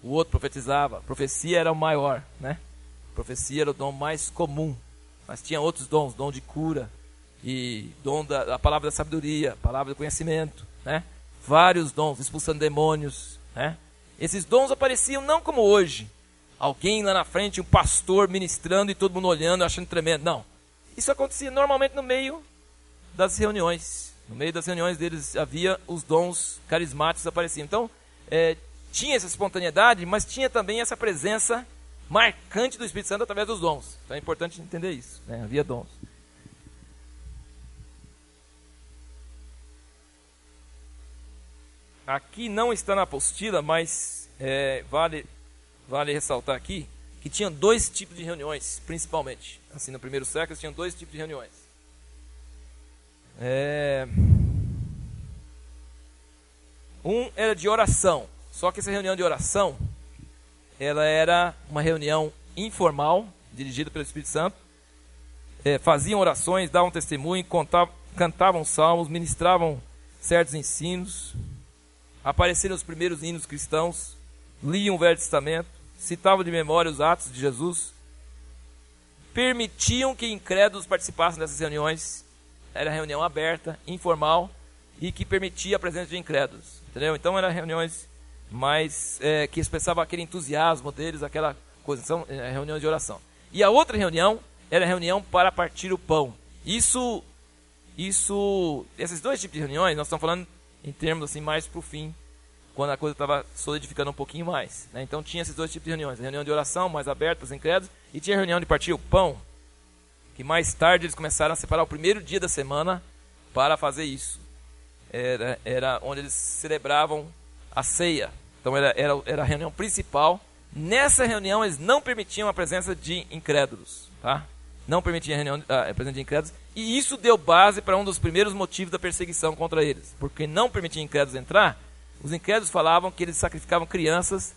O outro profetizava. profecia era o maior, né? profecia era o dom mais comum. Mas tinha outros dons, dom de cura e dom da, palavra da sabedoria, palavra do conhecimento, né? Vários dons, expulsando demônios, né? Esses dons apareciam não como hoje, alguém lá na frente, um pastor ministrando e todo mundo olhando, achando tremendo. Não. Isso acontecia normalmente no meio das reuniões. No meio das reuniões deles havia os dons carismáticos apareciam. Então, é, tinha essa espontaneidade, mas tinha também essa presença marcante do Espírito Santo através dos dons. Então é importante entender isso. Né? Havia dons. Aqui não está na apostila, mas é, vale, vale ressaltar aqui que tinha dois tipos de reuniões, principalmente. Assim, no primeiro século tinham dois tipos de reuniões. É... Um era de oração, só que essa reunião de oração, ela era uma reunião informal, dirigida pelo Espírito Santo. É, faziam orações, davam testemunho, contavam, cantavam salmos, ministravam certos ensinos, apareceram os primeiros hinos cristãos, liam o Velho Testamento, citavam de memória os atos de Jesus, permitiam que incrédulos participassem dessas reuniões era reunião aberta, informal e que permitia a presença de incrédulos. Entendeu? Então eram reuniões mais é, que expressavam aquele entusiasmo deles, aquela coisa. São é, reuniões de oração. E a outra reunião era a reunião para partir o pão. Isso, isso, esses dois tipos de reuniões, nós estamos falando em termos assim mais para o fim, quando a coisa estava solidificando um pouquinho mais. Né? Então tinha esses dois tipos de reuniões: a reunião de oração mais aberta para os incrédulos e tinha a reunião de partir o pão, que mais tarde eles começaram a separar o primeiro dia da semana para fazer isso. Era, era onde eles celebravam a ceia. Então era, era, era a reunião principal. Nessa reunião eles não permitiam a presença de incrédulos. Tá? Não permitiam a, reunião, a presença de incrédulos. E isso deu base para um dos primeiros motivos da perseguição contra eles. Porque não permitiam incrédulos entrar, os incrédulos falavam que eles sacrificavam crianças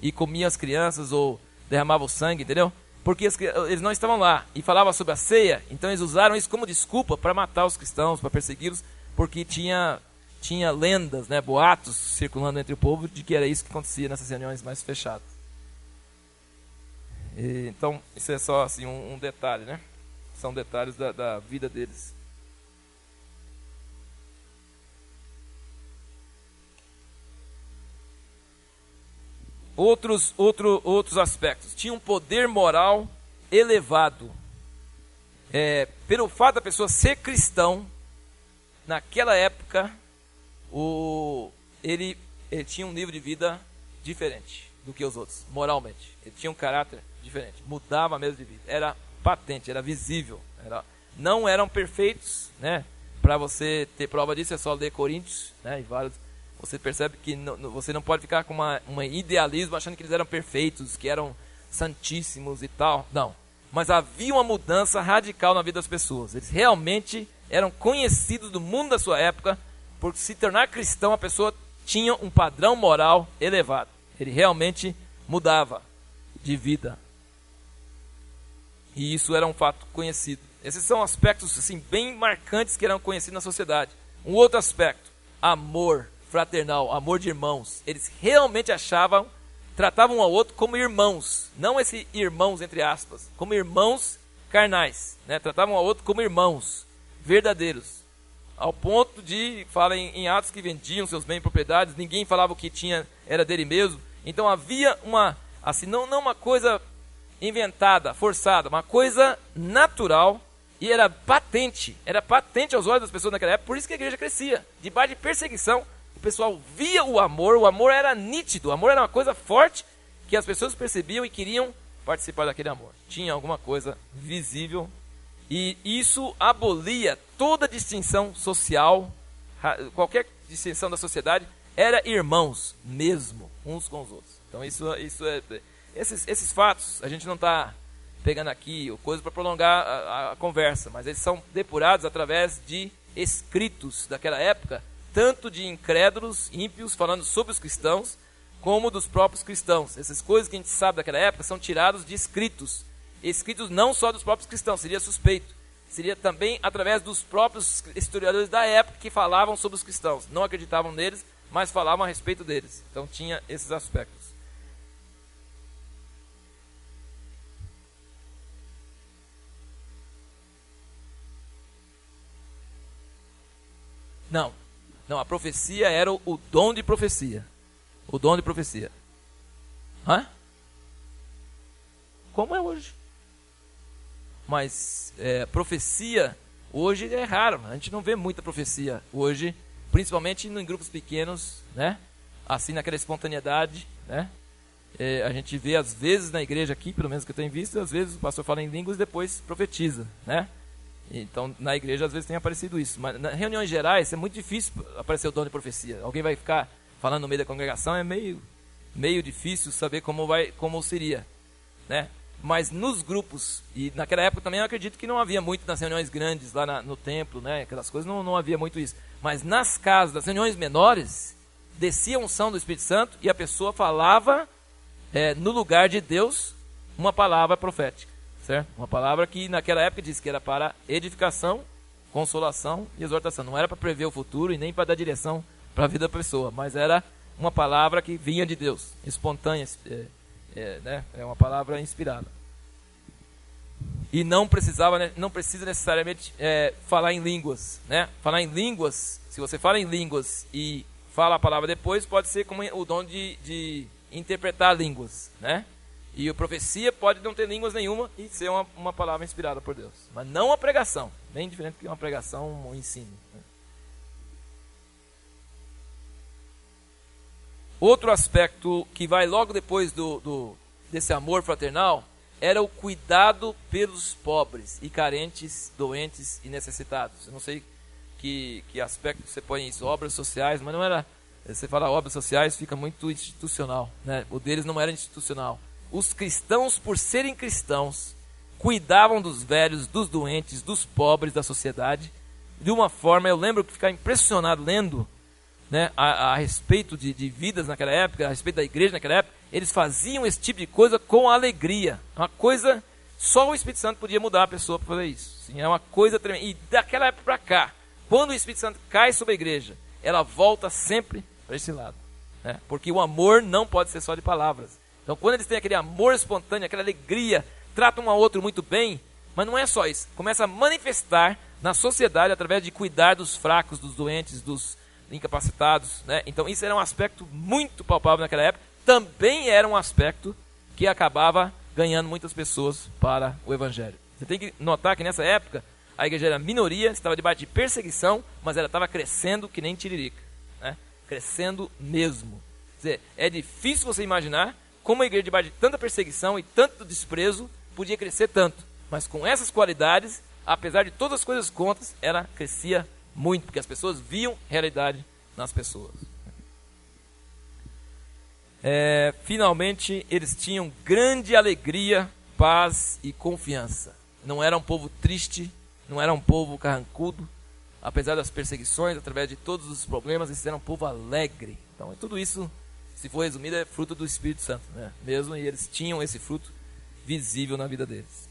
e comiam as crianças ou derramavam sangue, entendeu? porque eles não estavam lá e falava sobre a ceia, então eles usaram isso como desculpa para matar os cristãos, para persegui-los, porque tinha tinha lendas, né, boatos circulando entre o povo de que era isso que acontecia nessas reuniões mais fechadas. E, então isso é só assim um, um detalhe, né? São detalhes da, da vida deles. outros, outro, outros aspectos. Tinha um poder moral elevado. É, pelo fato da pessoa ser cristão, naquela época, o, ele, ele tinha um nível de vida diferente do que os outros, moralmente. Ele tinha um caráter diferente, mudava mesmo de vida. Era patente, era visível. Era, não eram perfeitos, né? Para você ter prova disso é só ler Coríntios, né? E vários você percebe que você não pode ficar com uma, um idealismo achando que eles eram perfeitos, que eram santíssimos e tal. Não. Mas havia uma mudança radical na vida das pessoas. Eles realmente eram conhecidos do mundo da sua época, por se tornar cristão, a pessoa tinha um padrão moral elevado. Ele realmente mudava de vida. E isso era um fato conhecido. Esses são aspectos assim bem marcantes que eram conhecidos na sociedade. Um outro aspecto, amor fraternal, amor de irmãos. Eles realmente achavam, tratavam um ao outro como irmãos, não esse irmãos entre aspas, como irmãos carnais, né? Tratavam um ao outro como irmãos verdadeiros. Ao ponto de, fala em, em Atos que vendiam seus bens e propriedades, ninguém falava o que tinha era dele mesmo. Então havia uma, assim, não, não uma coisa inventada, forçada, uma coisa natural e era patente, era patente aos olhos das pessoas naquela época, por isso que a igreja crescia. Debaixo de perseguição, o pessoal via o amor, o amor era nítido, o amor era uma coisa forte que as pessoas percebiam e queriam participar daquele amor. Tinha alguma coisa visível e isso abolia toda distinção social, qualquer distinção da sociedade, era irmãos mesmo, uns com os outros. Então isso, isso é, esses, esses fatos a gente não está pegando aqui coisa para prolongar a, a, conversa, mas eles são depurados através de escritos daquela época, tanto de incrédulos, ímpios, falando sobre os cristãos, como dos próprios cristãos. Essas coisas que a gente sabe daquela época são tirados de escritos escritos não só dos próprios cristãos, seria suspeito. Seria também através dos próprios historiadores da época que falavam sobre os cristãos. Não acreditavam neles, mas falavam a respeito deles. Então tinha esses aspectos. Não. Não, a profecia era o, dom de profecia. O dom de profecia. Hã? Como é hoje? Mas é, profecia hoje é raro. A gente não vê muita profecia hoje, principalmente em grupos pequenos, né? Assim naquela espontaneidade, né? É, a gente vê às vezes na igreja aqui, pelo menos que eu tenho visto, às vezes o pastor fala em línguas e depois profetiza, né? Então na igreja às vezes tem aparecido isso, mas nas reuniões gerais é muito difícil aparecer o dom de profecia. Alguém vai ficar falando no meio da congregação é meio meio difícil saber como vai como seria, né? mas nos grupos, e naquela época também eu acredito que não havia muito nas reuniões grandes lá na, no templo, né? Aquelas coisas, não, não havia muito isso. Mas nas casas, das reuniões menores, descia a unção do Espírito Santo e a pessoa falava é, no lugar de Deus uma palavra profética, certo? Uma palavra que naquela época disse que era para edificação, consolação e exortação. Não era para prever o futuro e nem para dar direção para a vida da pessoa, mas era uma palavra que vinha de Deus, espontânea, é, é, né? é uma palavra inspirada. E não precisava, né? não precisa necessariamente é, falar em línguas, né? Falar em línguas, se você fala em línguas e fala a palavra depois, pode ser como o dom de, de interpretar línguas, né? E a profecia pode não ter línguas nenhuma e ser uma, uma palavra inspirada por Deus. Mas não a pregação. Bem diferente que uma pregação, um ensino. Né? Outro aspecto que vai logo depois do, do, desse amor fraternal era o cuidado pelos pobres e carentes, doentes e necessitados. Eu não sei que, que aspecto você põe isso, obras sociais, mas não era. Você fala obras sociais, fica muito institucional. Né? O deles não era institucional. Os cristãos, por serem cristãos, cuidavam dos velhos, dos doentes, dos pobres da sociedade de uma forma. Eu lembro que ficar impressionado lendo né, a, a respeito de, de, vidas naquela época, a respeito da igreja naquela época, eles faziam esse tipo de coisa com alegria. Uma coisa, só o Espírito Santo podia mudar a pessoa para fazer isso. Sim, é uma coisa tremenda. E daquela época para cá, quando o Espírito Santo cai sobre a igreja, ela volta sempre para esse lado. Né? Porque o amor não pode ser só de palavras. Então, quando eles têm aquele amor espontâneo, aquela alegria, tratam um ao outro muito bem, mas não é só isso. Começa a manifestar na sociedade através de cuidar dos fracos, dos doentes, dos incapacitados. Né? Então, isso era um aspecto muito palpável naquela época. Também era um aspecto que acabava ganhando muitas pessoas para o Evangelho. Você tem que notar que nessa época a igreja era minoria, estava debaixo de perseguição, mas ela estava crescendo que nem tiririca. Né? Crescendo mesmo. Quer dizer, é difícil você imaginar como a igreja debaixo de tanta perseguição e tanto desprezo podia crescer tanto. Mas com essas qualidades, apesar de todas as coisas contas, ela crescia muito, porque as pessoas viam realidade nas pessoas. é, finalmente eles tinham grande alegria, paz e confiança. Não era um povo triste, não era um povo carrancudo, apesar das perseguições, através de todos os problemas, eles eram um povo alegre. Então, tudo isso, se for resumido, é fruto do Espírito Santo, né? mesmo, e eles tinham esse fruto visível na vida deles.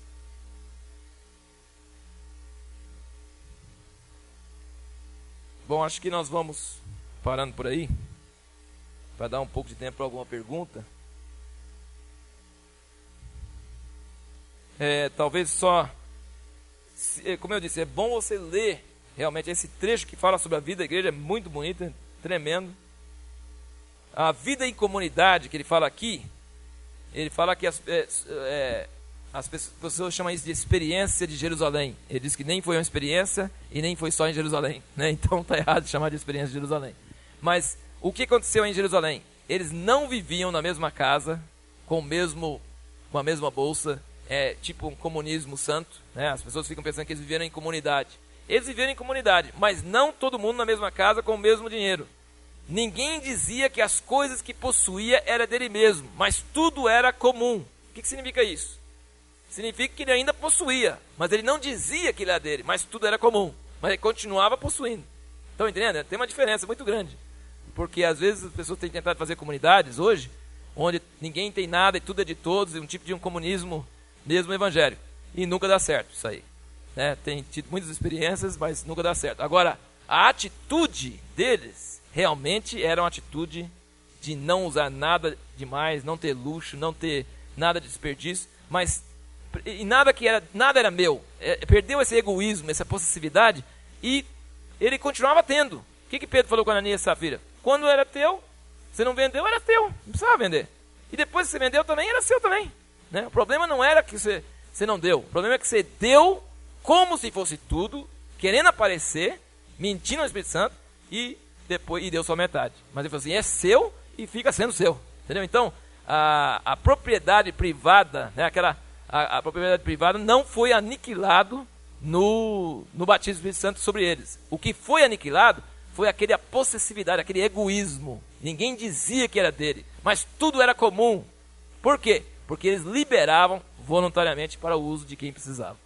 Bom, acho que nós vamos parando por aí, para dar um pouco de tempo para alguma pergunta. É, talvez só, como eu disse, é bom você ler realmente esse trecho que fala sobre a vida da igreja, é muito bonito, é tremendo. A vida em comunidade que ele fala aqui, ele fala que as, é, é, as pessoas chamam isso de experiência de Jerusalém. Ele diz que nem foi uma experiência e nem foi só em Jerusalém. Né? Então está errado chamar de experiência de Jerusalém. Mas o que aconteceu em Jerusalém? Eles não viviam na mesma casa, com, mesmo, com a mesma bolsa, é tipo um comunismo santo. Né? As pessoas ficam pensando que eles viveram em comunidade. Eles viveram em comunidade, mas não todo mundo na mesma casa com o mesmo dinheiro. Ninguém dizia que as coisas que possuía era dele mesmo, mas tudo era comum. O que, significa isso? Significa que ele ainda possuía, mas ele não dizia que ele era dele, mas tudo era comum. Mas ele continuava possuindo. Estão entendendo? Tem uma diferença muito grande. Porque às vezes as pessoas têm tentado fazer comunidades hoje, onde ninguém tem nada e tudo é de todos, um tipo de um comunismo mesmo evangélico. E nunca dá certo isso aí. Né? Tem tido muitas experiências, mas nunca dá certo. Agora, a atitude deles realmente era uma atitude de não usar nada demais, não ter luxo, não ter nada de desperdício, mas e nada que era nada era meu. É, perdeu esse egoísmo, essa possessividade e ele continuava tendo. O que, que Pedro falou com Ananias e Safira? Quando era teu, você não vendeu, era teu, não precisava vender. E depois que você vendeu também, era seu também. Né? O problema não era que você, você não deu, o problema é que você deu como se fosse tudo, querendo aparecer, mentindo ao Espírito Santo e depois e deu só metade. Mas ele falou assim: é seu e fica sendo seu. Entendeu? Então, a, a propriedade privada, né, aquela, a, a propriedade privada não foi aniquilado no, no batismo do Espírito Santo sobre eles. O que foi aniquilado foi aquele possessividade, aquele egoísmo. Ninguém dizia que era dele, mas tudo era comum. Por quê? Porque eles liberavam voluntariamente para o uso de quem precisava.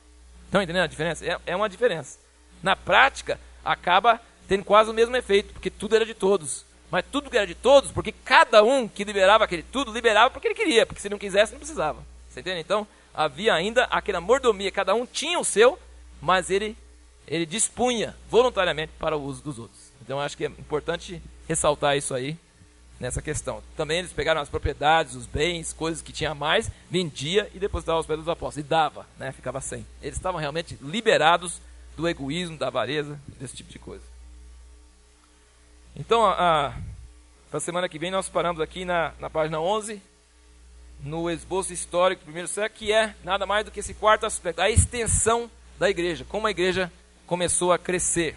Estão entendendo a diferença? É, é uma diferença. Na prática, acaba tendo quase o mesmo efeito, porque tudo era de todos. Mas tudo que era de todos, porque cada um que liberava aquele tudo, liberava porque ele queria, porque se não quisesse, não precisava. Você entende? Então, havia ainda aquela mordomia, cada um tinha o seu, mas ele, ele dispunha voluntariamente para o uso dos outros. Então, acho que é importante ressaltar isso aí nessa questão. Também eles pegaram as propriedades, os bens, coisas que tinha mais, vendia e depositava aos pés dos apóstolos. E dava, né? ficava sem. Eles estavam realmente liberados do egoísmo, da avareza, desse tipo de coisa. Então, a, a semana que vem, nós paramos aqui na, na página 11, no esboço histórico do primeiro século, que é nada mais do que esse quarto aspecto, a extensão da igreja, como a igreja começou a crescer.